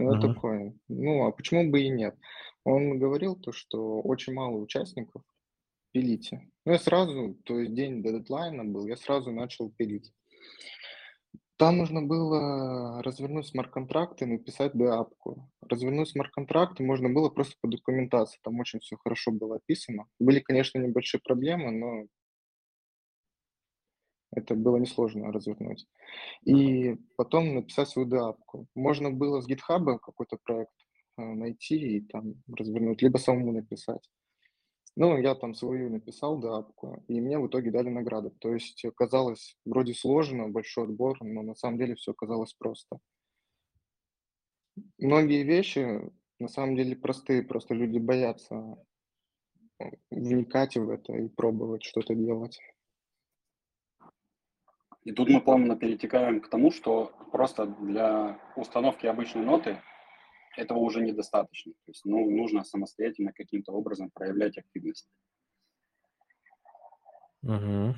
Speaker 6: Ну, я
Speaker 1: Мгм.
Speaker 6: такой, ну, а почему бы и нет? Он говорил то, что очень мало участников, пилите. Ну, я сразу, то есть день до дедлайна был, я сразу начал пилить. Там нужно было развернуть смарт-контракт и написать ДАПку. Развернуть смарт-контракт можно было просто по документации, там очень все хорошо было описано. Были, конечно, небольшие проблемы, но это было несложно развернуть. И потом написать свою ДАПку. Можно было с GitHub какой-то проект э, найти и там развернуть, либо самому написать. Ну, я там свою написал ДАПку, и мне в итоге дали награду. То есть казалось вроде сложно, большой отбор, но на самом деле все казалось просто. Многие вещи на самом деле простые, просто люди боятся э, вникать в это и пробовать что-то делать.
Speaker 3: И тут мы плавно перетекаем к тому, что просто для установки обычной ноты этого уже недостаточно. То есть ну, нужно самостоятельно каким-то образом проявлять активность.
Speaker 1: Мгм.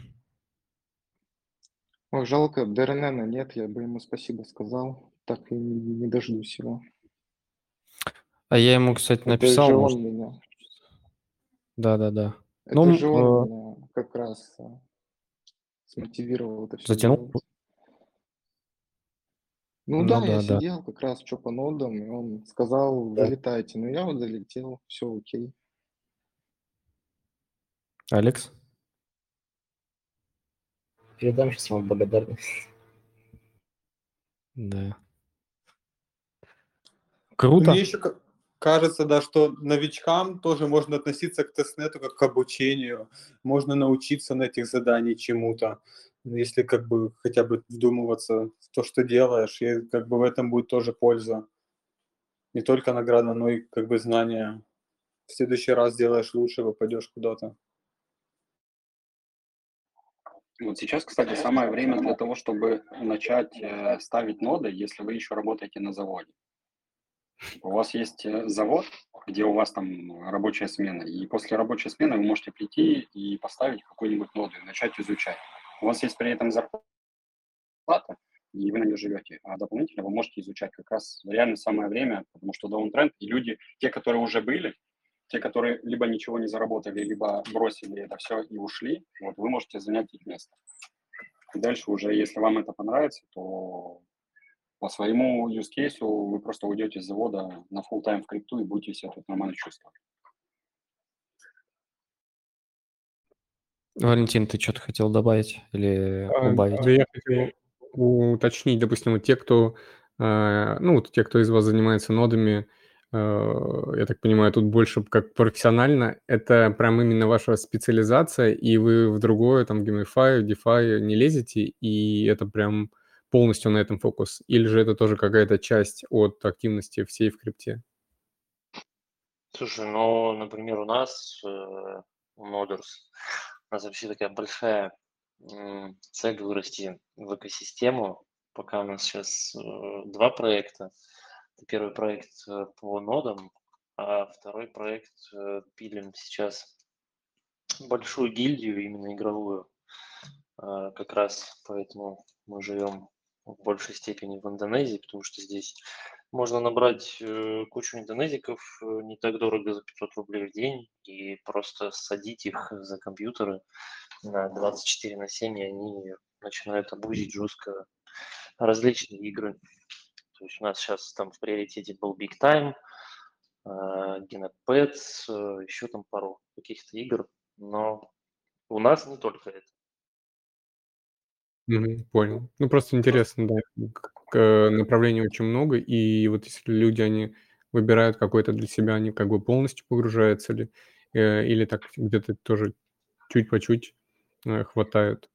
Speaker 6: Ой, жалко, ДРНН нет, я бы ему спасибо сказал. Так и не дождусь его.
Speaker 1: А я ему, кстати,
Speaker 6: Это
Speaker 1: написал,
Speaker 6: же
Speaker 1: может,
Speaker 6: он меня,
Speaker 1: да-да-да.
Speaker 6: это
Speaker 1: Ну,
Speaker 6: же
Speaker 1: э,
Speaker 6: он меня как раз э, смотивировал это все
Speaker 1: затянул?
Speaker 6: делать. Ну
Speaker 1: Ну
Speaker 6: да, я
Speaker 1: да, да.
Speaker 6: сидел как раз что по нодам, и он сказал,
Speaker 4: Да.
Speaker 6: залетайте. Ну я вот залетел, все окей.
Speaker 1: Алекс?
Speaker 4: Передам сейчас вам благодарность.
Speaker 1: Да. Круто.
Speaker 5: Мне еще кажется, да, что новичкам тоже можно относиться к тестнету как к обучению. Можно научиться на этих заданиях чему-то, Ну, если как бы хотя бы вдумываться в то, что делаешь, и как бы в этом будет тоже польза. Не только награда, но и как бы знания. В следующий раз сделаешь лучше, попадешь куда-то.
Speaker 3: Вот сейчас, кстати, самое время для того, чтобы начать э, ставить ноды, если вы еще работаете на заводе. У вас есть э, завод, где у вас там рабочая смена, и после рабочей смены вы можете прийти и поставить какую-нибудь ноду и начать изучать. У вас есть при этом зарплата, и вы на нее живете, а дополнительно вы можете изучать как раз реально самое время, потому что даунтренд, и люди, те, которые уже были, те, которые либо ничего не заработали, либо бросили это все и ушли, вот вы можете занять их место. И дальше уже, если вам это понравится, то по своему use case вы просто уйдете с завода на full time в крипту и будете себя тут нормально чувствовать.
Speaker 1: Валентин, ты что-то хотел добавить или
Speaker 7: А,
Speaker 1: убавить?
Speaker 7: да, я хотел уточнить, допустим, вот те, кто, э, ну, вот те, кто из вас занимается нодами, э, я так понимаю, тут больше как профессионально, это прям именно ваша специализация, и вы в другое, там, GameFi, DeFi не лезете, и это прям полностью на этом фокус? Или же это тоже какая-то часть от активности всей в крипте?
Speaker 2: Слушай, ну, например, у нас, э, у Noders, у нас вообще такая большая цель вырасти в экосистему. Пока у нас сейчас э, два проекта. Первый проект э, по нодам, а второй проект э, пилим сейчас большую гильдию, именно игровую. А, Как раз поэтому мы живем в большей степени в Индонезии, потому что здесь можно набрать э, кучу индонезиков э, не так дорого за 500 рублей в день и просто садить их за компьютеры на 24 на 7, и они начинают обузить жестко различные игры. То есть у нас сейчас там в приоритете был Big Time, Gena Pets, еще там пару каких-то игр, но у нас не только это.
Speaker 7: Мгм. Понял. Ну, просто интересно, да, к э, направлений очень много, и вот если люди, они выбирают какой-то для себя, они как бы полностью погружаются ли, э, или так где-то тоже чуть по чуть э, хватает?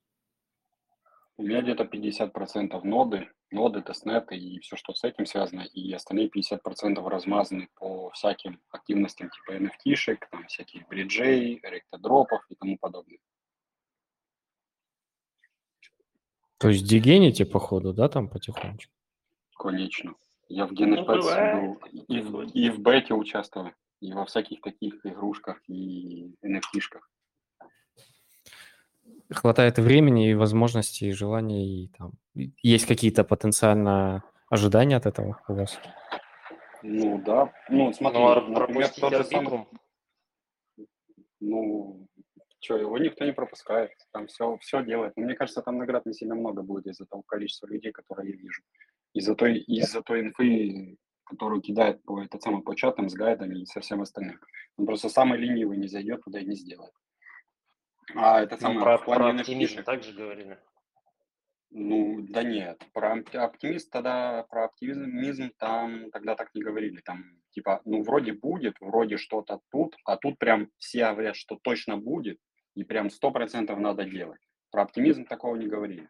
Speaker 3: У меня где-то 50% ноды, ноды, тестнеты и все, что с этим связано, и остальные 50% размазаны по всяким активностям типа NFT-шек, там всяких бриджей, ректодропов и тому подобное.
Speaker 1: То есть дегените, походу, да, там потихонечку?
Speaker 3: Конечно. Я в
Speaker 2: Ну,
Speaker 3: Генопэдс
Speaker 2: бывает.
Speaker 3: был и в, и в бете участвовал, и во всяких таких игрушках и NFT-шках.
Speaker 1: Хватает времени и возможностей, и желания, и там есть какие-то потенциально ожидания от этого у вас?
Speaker 3: Ну да, ну смотри,
Speaker 2: Ну,
Speaker 3: например, тот же самый,
Speaker 2: арбитрум?
Speaker 3: ну, что, его никто не пропускает, там все, все делает. Но мне кажется, там наград не сильно много будет из-за того количества людей, которые я вижу. Из-за той, из-за той инфы, которую кидают по, этот самый, по чатам с гайдами и со всем остальным. Он просто самый ленивый не зайдет туда и не сделает. А это
Speaker 2: Ну,
Speaker 3: самое,
Speaker 2: про, про оптимизм также говорили.
Speaker 3: Ну, да нет, про опти- оптимист тогда, про оптимизм там тогда так не говорили, там типа, ну вроде будет, вроде что-то тут, а тут прям все говорят, что точно будет, и прям сто процентов надо делать. Про оптимизм такого не говорили.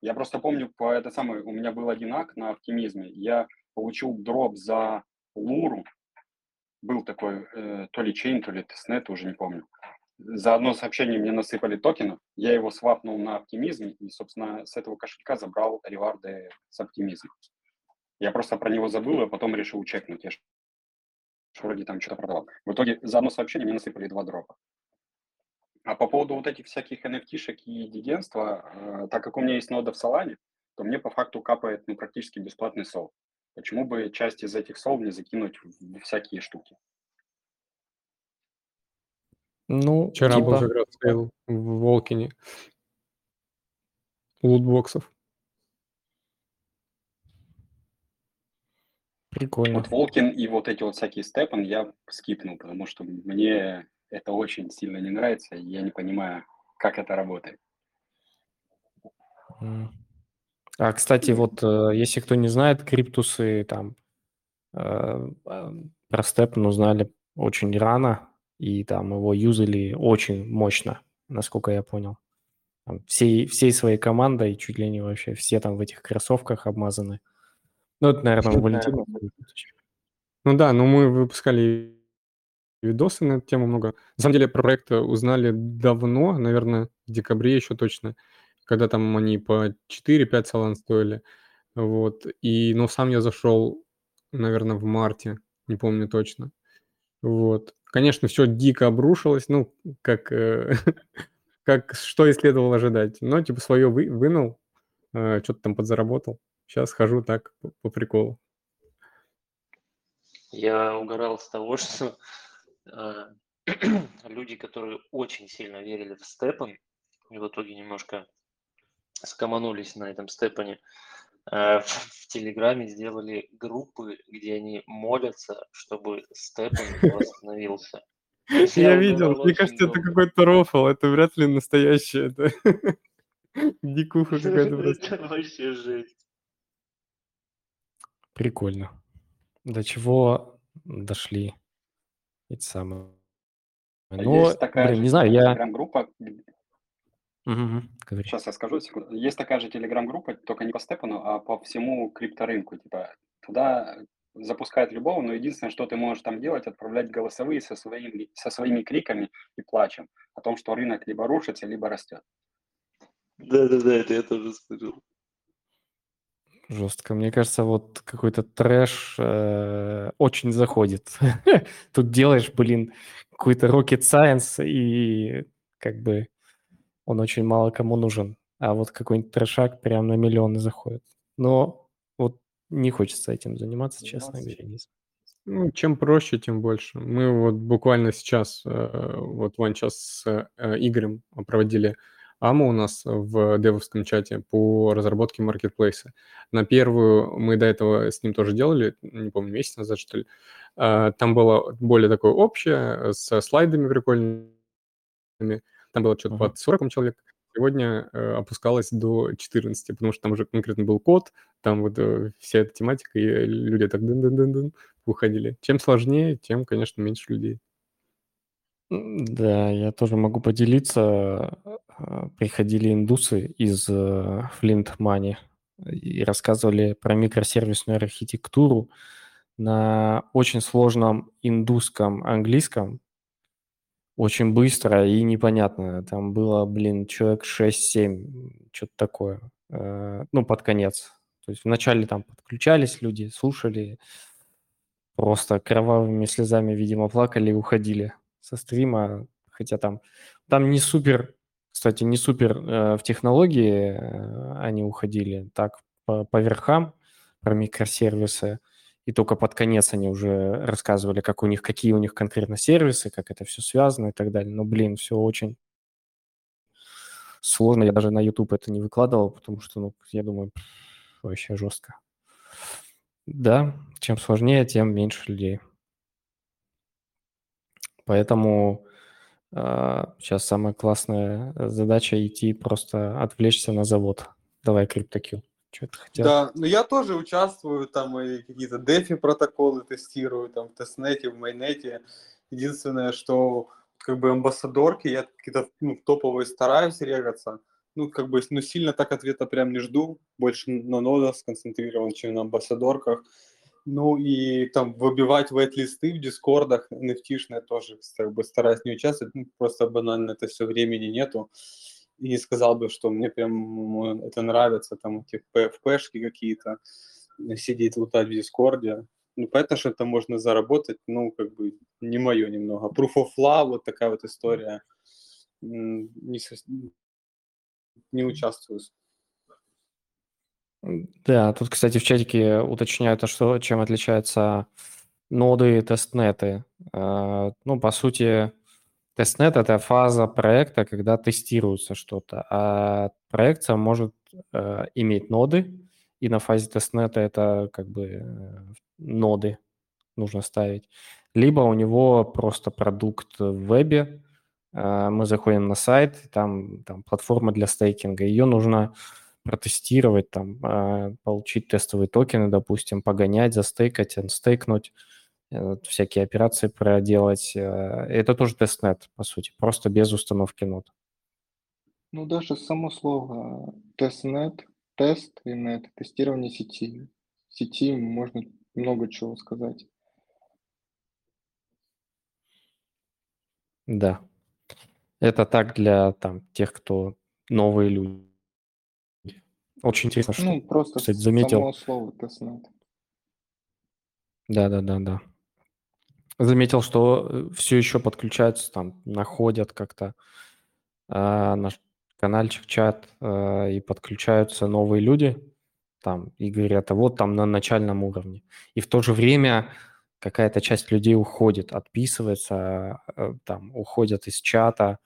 Speaker 3: Я просто помню, по это самое, у меня был один акк на оптимизме, я получил дроп за луру, был такой, э, то ли чейн, то ли тестнет, уже не помню. За одно сообщение мне насыпали токенов, я его свапнул на оптимизм и, собственно, с этого кошелька забрал реварды с оптимизма. Я просто про него забыл, а потом решил чекнуть. Я вроде там что-то продавал. В итоге за одно сообщение мне насыпали два дропа. А по поводу вот этих всяких NFT-шек и дегенства, э, так как у меня есть нода в Солане, то мне по факту капает ну, практически бесплатный SOL. Почему бы часть из этих SOL не закинуть в всякие штуки?
Speaker 1: Ну,
Speaker 7: Вчера был
Speaker 1: типа,
Speaker 7: как раз сейл в Walken'е лутбоксов.
Speaker 1: прикольно.
Speaker 3: Вот Walken и вот эти вот всякие STEPN я скипнул, потому что мне это очень сильно не нравится, и я не понимаю, как это работает.
Speaker 1: А, кстати, вот э, если кто не знает, криптусы там э, э, про Степан узнали очень рано, и там его юзали очень мощно, насколько я понял. Там всей, всей своей командой, чуть ли не вообще все там в этих кроссовках обмазаны. Ну, это, наверное, у Валентина.
Speaker 7: Ну да, но мы выпускали видосы на эту тему много. На самом деле про проект узнали давно, наверное, в декабре еще точно, когда там они по 4-5 салан стоили. Вот. И, но сам я зашел, наверное, в марте, не помню точно. Вот. Конечно, все дико обрушилось, ну, как, э, как что и следовало ожидать. Но, типа, свое вы, вынул, э, что-то там подзаработал. Сейчас хожу так, по, по приколу.
Speaker 2: Я угорал с того, что люди, которые очень сильно верили в Степан, и в итоге немножко скоманулись на этом Степане, э, в, Телеграме сделали группы, где они молятся, чтобы Степан восстановился.
Speaker 7: Я видел, мне кажется, это какой-то рофл, это вряд ли настоящее, это дикуха какая-то просто.
Speaker 2: Это вообще жесть.
Speaker 1: Прикольно. До чего дошли эти самые.
Speaker 3: А
Speaker 1: Ну,
Speaker 3: есть такая
Speaker 1: блин,
Speaker 3: же
Speaker 1: не знаю, я...
Speaker 3: телеграм-группа,
Speaker 1: говори.
Speaker 3: сейчас я скажу, секунду. Есть такая же телеграм-группа, только не по Степану, а по всему крипторынку. Типа, туда запускают любого, но единственное, что ты можешь там делать, отправлять голосовые со своими, со своими криками и плачем о том, что рынок либо рушится, либо растет.
Speaker 2: Да-да-да, это я тоже слышал.
Speaker 1: Жестко. Мне кажется, вот какой-то трэш э, очень заходит. Тут делаешь, блин, какой-то rocket science, и как бы он очень мало кому нужен. А вот какой-нибудь трэшак прям на миллионы заходит. Но вот не хочется этим заниматься, честно говоря.
Speaker 7: Ну, чем проще, тем больше. Мы вот буквально сейчас, э, вот Вань сейчас с э, Игорем проводили Ама у нас в девовском чате по разработке маркетплейса. На первую мы до этого с ним тоже делали, не помню, месяц назад, что ли. А, там было более такое общее, со слайдами прикольными. Там было что-то uh-huh. под 40 человек. Сегодня э, опускалось до 14, потому что там уже конкретно был код, там вот э, вся эта тематика, и люди так дын-дын-дын-дын уходили. Чем сложнее, тем, конечно, меньше людей.
Speaker 1: Да, я тоже могу поделиться. А, приходили индусы из э, Flint Money и рассказывали про микросервисную архитектуру на очень сложном индусском английском, очень быстро и непонятно. Там было, блин, человек 6-7, что-то такое. Э, ну, под конец. То есть вначале там подключались люди, слушали, просто кровавыми слезами, видимо, плакали и уходили со стрима, хотя там, там не супер, кстати, не супер э, в технологии э, они уходили, так по, по верхам про микросервисы, и только под конец они уже рассказывали, как у них, какие у них конкретно сервисы, как это все связано и так далее. Но, блин, все очень сложно. Я даже на YouTube это не выкладывал, потому что, ну, я думаю, вообще жестко. Да, чем сложнее, тем меньше людей. Поэтому э, сейчас самая классная задача идти просто отвлечься на завод. Давай, CryptoQ.
Speaker 5: Что хотел? Да, ну я тоже участвую там и какие-то дефи протоколы тестирую там в тестнете, в майнете. Единственное, что как бы амбассадорки, я какие-то ну, топовые стараюсь регаться. Ну, как бы, ну, сильно так ответа прям не жду. Больше на нодах сконцентрирован, чем на амбассадорках. Ну и там выбивать вайт-листы в дискордах nft тоже как бы стараюсь не участвовать, ну, просто банально это все времени нету. И не сказал бы, что мне прям это нравится, там эти FP-шки какие-то, сидеть лутать в дискорде. Ну, понятно, что это можно заработать, ну, как бы не мое немного. Proof of Love, вот такая вот история. Не, не участвую.
Speaker 1: Да, тут, кстати, в чатике уточняют, а что, чем отличаются ноды и тестнеты. А, ну, по сути, тестнет – это фаза проекта, когда тестируется что-то, а проект еще может э, иметь ноды, и на фазе тестнета это как бы э, ноды нужно ставить. Либо у него просто продукт в вебе, а, мы заходим на сайт, там, там платформа для стейкинга, ее нужно протестировать, там, а, получить тестовые токены, допустим, погонять, застейкать, анстейкнуть, э, всякие операции проделать. Э, это тоже тестнет, по сути, просто без установки нод.
Speaker 6: Ну, даже само слово тестнет, тест и net, тестирование сети. В сети можно много чего сказать.
Speaker 1: Да. Это так для там, тех, кто новые люди. Очень интересно, что,
Speaker 6: Ну, просто
Speaker 1: кстати, заметил.
Speaker 6: само слово тестнет.
Speaker 1: Да, да, да, да. Заметил, что э, все еще подключаются, там, находят как-то а, наш каналчик, чат, а, и подключаются новые люди, там, и говорят, а вот там на начальном уровне. И в то же время какая-то часть людей уходит, отписывается, а, там, уходят из чата,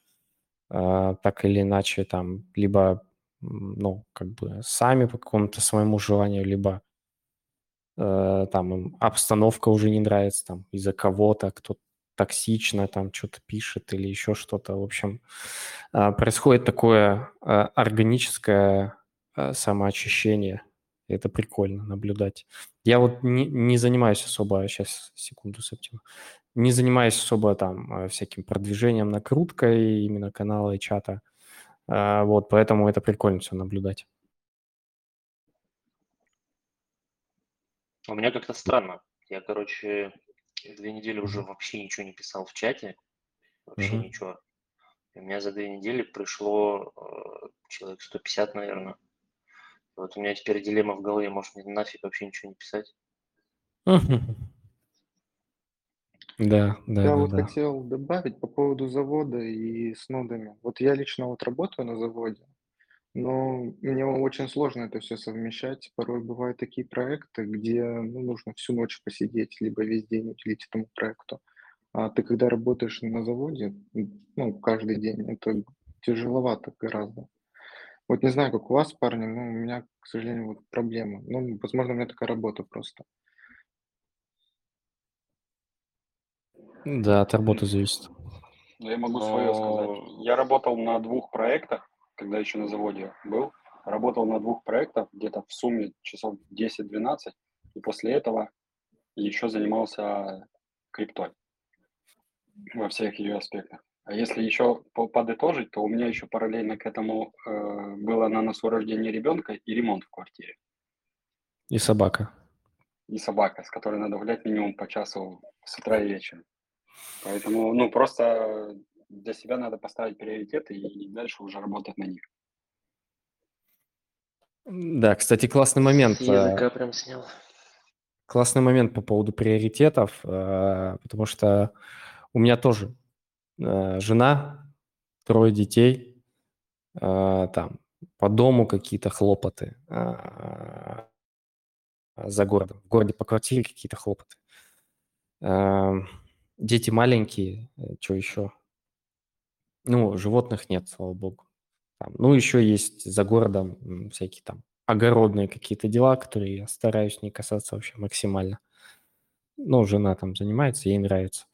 Speaker 1: а, так или иначе, там, либо ну, как бы сами по какому-то своему желанию, либо э, там им обстановка уже не нравится, там из-за кого-то, кто токсично там что-то пишет или еще что-то. В общем, э, происходит такое э, органическое э, самоочищение. Это прикольно наблюдать. Я вот не, не занимаюсь особо, сейчас, секунду, Септима, не занимаюсь особо там э, всяким продвижением, накруткой именно канала и чата. Вот, поэтому это прикольно все наблюдать.
Speaker 2: У меня как-то странно. Я, короче, две недели уже вообще ничего не писал в чате. Вообще угу. ничего. И у меня за две недели пришло э, человек 150, наверное. Вот у меня теперь дилемма в голове, может мне нафиг вообще ничего не писать.
Speaker 1: Да, да,
Speaker 6: Я
Speaker 1: да,
Speaker 6: вот
Speaker 1: да.
Speaker 6: хотел добавить по поводу завода и с нодами. Вот я лично вот работаю на заводе, но мне очень сложно это все совмещать. Порой бывают такие проекты, где ну, нужно всю ночь посидеть, либо весь день уделить этому проекту. А ты когда работаешь на заводе, ну, каждый день, это тяжеловато гораздо. Вот не знаю, как у вас, парни, но у меня, к сожалению, вот проблема. Ну, возможно, у меня такая работа просто.
Speaker 1: Да, от работы зависит.
Speaker 3: Ну, я могу свое сказать. Я работал на двух проектах, когда еще на заводе был. Работал на двух проектах, где-то в сумме часов 10-12. И после этого еще занимался криптой во всех ее аспектах. А если еще подытожить, то у меня еще параллельно к этому э, было на носу рождение ребенка и ремонт в квартире.
Speaker 1: И собака.
Speaker 3: И собака, с которой надо гулять минимум по часу с утра и вечером. Поэтому, ну, просто для себя надо поставить приоритеты и дальше уже работать на них.
Speaker 1: Да, кстати, классный момент.
Speaker 2: Языка прям снял.
Speaker 1: Классный момент по поводу приоритетов, э, потому что у меня тоже Э, жена, трое детей, э, там по дому какие-то хлопоты, э, за городом, в городе по квартире какие-то хлопоты. Дети маленькие, что еще? Ну, животных нет, слава богу. Там, ну, еще есть за городом всякие там огородные какие-то дела, которые я стараюсь не касаться вообще максимально. Ну, жена там занимается, ей нравится.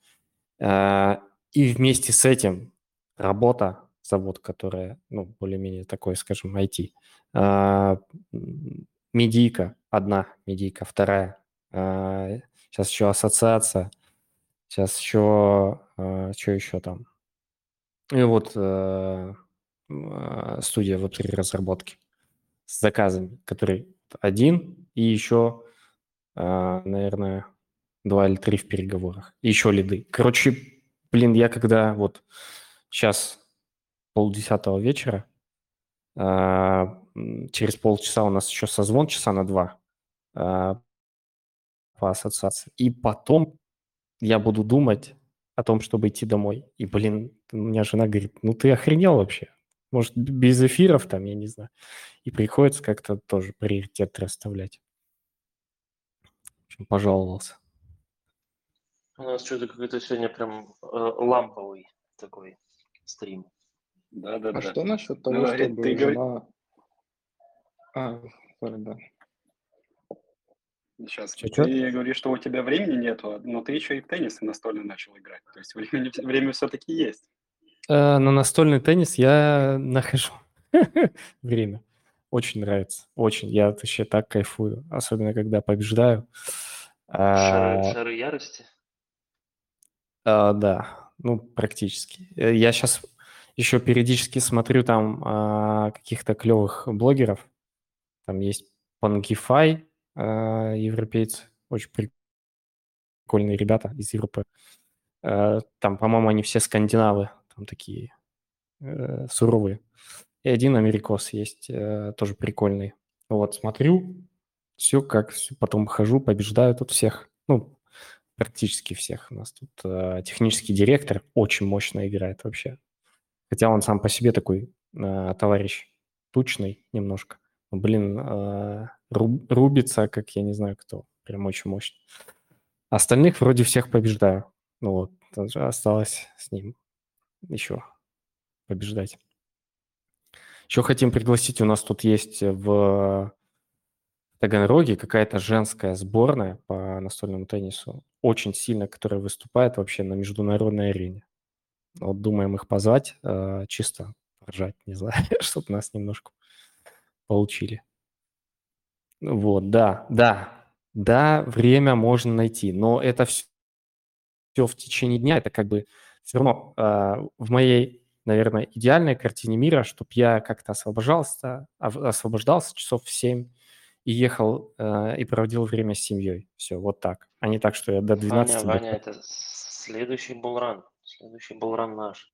Speaker 1: И вместе с этим работа, завод, которая, ну, более-менее такой, скажем, IT. А, медийка одна, медийка вторая. А, сейчас еще ассоциация. Сейчас еще, а, что еще там? И вот а, студия внутри разработки с заказами, который один и еще, а, наверное, два или три в переговорах. И еще лиды. Короче, Блин, я когда вот сейчас полдесятого вечера, а, через полчаса у нас еще созвон часа на два по ассоциации. И потом я буду думать о том, чтобы идти домой. И, блин, у меня жена говорит, ну ты охренел вообще. Может, без эфиров там, я не знаю. И приходится как-то тоже приоритет расставлять. В общем, пожаловался.
Speaker 2: У нас что-то какой-то сегодня прям э, ламповый такой стрим.
Speaker 3: Да, да,
Speaker 6: А
Speaker 3: да.
Speaker 6: что насчет того,
Speaker 3: Ну,
Speaker 6: чтобы
Speaker 3: ты говори-
Speaker 6: жена... А, sorry, да.
Speaker 3: Сейчас.
Speaker 1: Чё-чё?
Speaker 3: Ты говоришь, что у тебя времени нету, но ты еще и в теннис настольный начал играть. То есть времени, время все-таки есть.
Speaker 1: Э, На настольный теннис я нахожу время. Очень нравится. Очень. Я вообще так кайфую. Особенно, когда побеждаю.
Speaker 2: Шары,
Speaker 1: А,
Speaker 2: шары ярости.
Speaker 1: а, Да, ну, практически. Э, Я сейчас еще периодически смотрю там а, каких-то клевых блогеров. Там есть Pangify, а, европейцы. Очень прикольные ребята из Европы. Э, Там, по-моему, они все скандинавы. Там такие э, суровые. И один америкос есть, э, тоже прикольный. Вот, смотрю, все как, всё, потом хожу, побеждаю тут всех. Ну, практически всех. У нас тут э, технический директор очень мощно играет вообще. Хотя он сам по себе такой э, товарищ тучный немножко. Блин, ру- рубится, как я не знаю кто. Прям очень мощно. Остальных вроде всех побеждаю. Ну вот, осталось с ним еще побеждать. Еще хотим пригласить, у нас тут есть в Таганроге какая-то женская сборная по настольному теннису, очень сильно, которая выступает вообще на международной арене. Вот думаем их позвать, э, чисто ржать, не знаю, чтобы нас немножко получили. Вот, да, да, да, время можно найти, но это все, в течение дня, это как бы все равно э, в моей, наверное, идеальной картине мира, чтобы я как-то освобождался, освобождался часов в 7 и ехал э, и проводил время с семьей. Все, вот так. А не так, что я до 12
Speaker 2: Ваня,
Speaker 1: до-
Speaker 2: Ваня, это следующий булран. Следующий булран наш.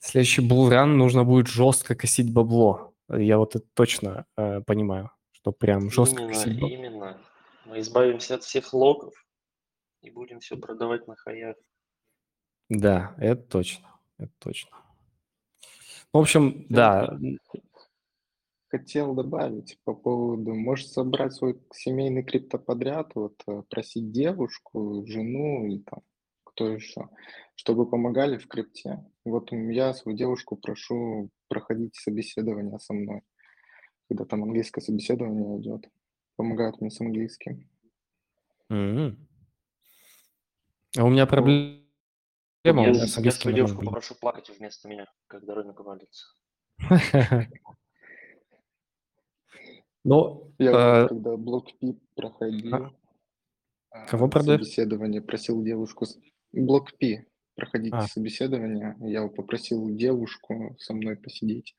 Speaker 1: Следующий булран нужно будет жестко косить бабло. Я вот это точно э, понимаю, что прям жестко
Speaker 2: Именно, именно. Мы избавимся от всех логов и будем все продавать на хаях.
Speaker 1: Да, это точно, это точно. В общем, да,
Speaker 6: Хотел добавить по поводу, может собрать свой семейный криптоподряд, вот э, просить девушку, жену и там что еще? Чтобы помогали в крипте. Вот я свою девушку прошу проходить собеседование со мной, когда там английское собеседование идет. Помогают мне с английским.
Speaker 1: М. А у меня проблема,
Speaker 2: Я,
Speaker 1: у меня
Speaker 2: с- я свою девушку попрошу плакать вместо меня, когда рынок валится.
Speaker 1: Ну,
Speaker 6: Я
Speaker 1: э,
Speaker 6: когда блок Пи проходил
Speaker 1: кого
Speaker 6: а,
Speaker 1: продаешь?
Speaker 6: собеседование, просил девушку... Блок Пи проходить
Speaker 1: А,
Speaker 6: собеседование, я попросил девушку со мной посидеть,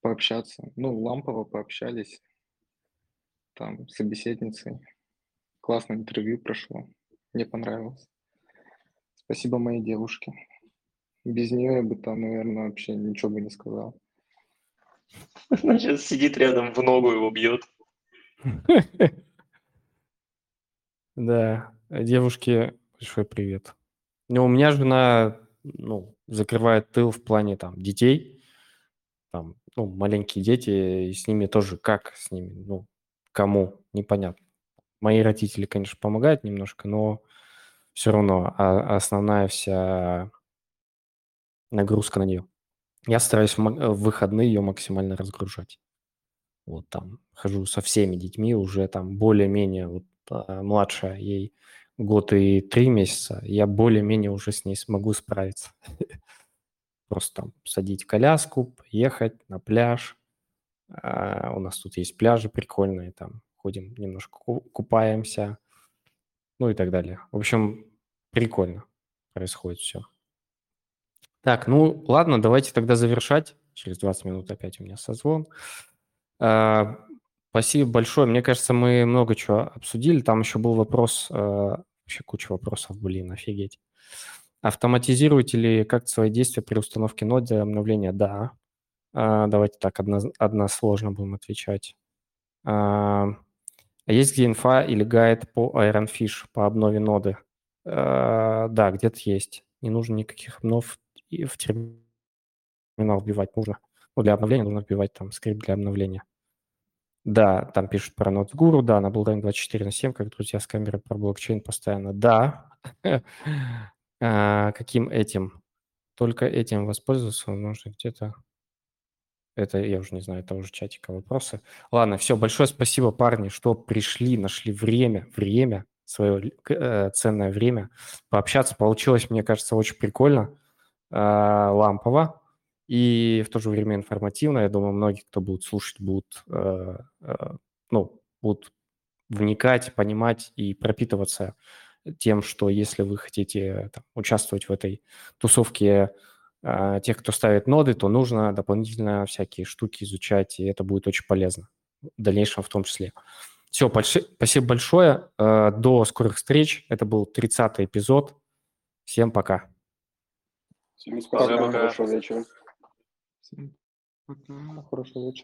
Speaker 6: пообщаться. Ну, лампово пообщались, там, с собеседницей. Классное интервью прошло, мне понравилось. Спасибо моей девушке. Без нее я бы там, наверное, вообще ничего бы не сказал.
Speaker 2: Сейчас сидит рядом, в ногу его бьет.
Speaker 1: Да, девушке большой привет. Ну, у меня жена, ну, закрывает тыл в плане там детей, там, ну, маленькие дети, и с ними тоже как с ними, ну, кому, непонятно. Мои родители, конечно, помогают немножко, но все равно а- основная вся нагрузка на нее. Я стараюсь в ма- в выходные ее максимально разгружать. Вот там хожу со всеми детьми, уже там более-менее, вот а, младшая, ей год и три месяца, я более-менее уже с ней смогу справиться. Просто там садить коляску, ехать на пляж. А, У нас тут есть пляжи прикольные, там ходим немножко ку- купаемся, ну и так далее. В общем, прикольно происходит все. Так, ну ладно, давайте тогда завершать. Через 20 минут опять у меня созвон. А, Спасибо большое. Мне кажется, мы много чего обсудили. Там еще был вопрос, э, вообще куча вопросов, блин, офигеть. Автоматизируете ли как свои действия при установке ноды обновления? Да. А, Давайте так одно- односложно будем отвечать. А а есть где инфа или гайд по Iron Fish, по обнове ноды? Да, где-то есть. Не нужно никаких обнов в терминал вбивать нужно. Ну, для обновления нужно вбивать там скрипт для обновления. Да, там пишут про NodeGuru, да, на Bullrun 24 на 7, как друзья с камерой про блокчейн постоянно. Да. А, Каким этим? Только этим воспользоваться, возможно, где-то... Это, я уже не знаю, это уже чатика вопросы. Ладно, все, большое спасибо, парни, что пришли, нашли время, время, свое э, ценное время пообщаться. Получилось, мне кажется, очень прикольно, э, лампово и в то же время информативно. Я думаю, многие, кто будут слушать, будут, э, э, ну, будут вникать, понимать и пропитываться тем, что если вы хотите там, участвовать в этой тусовке э, тех, кто ставит ноды, то нужно дополнительно всякие штуки изучать, и это будет очень полезно в дальнейшем в том числе. Все, спасибо большое. Э, до скорых встреч. Это был 30-й эпизод. Всем пока.
Speaker 3: Всем спасибо,
Speaker 2: Пока-пока.
Speaker 3: хорошего вечера.
Speaker 6: Пока, хорошего вечера.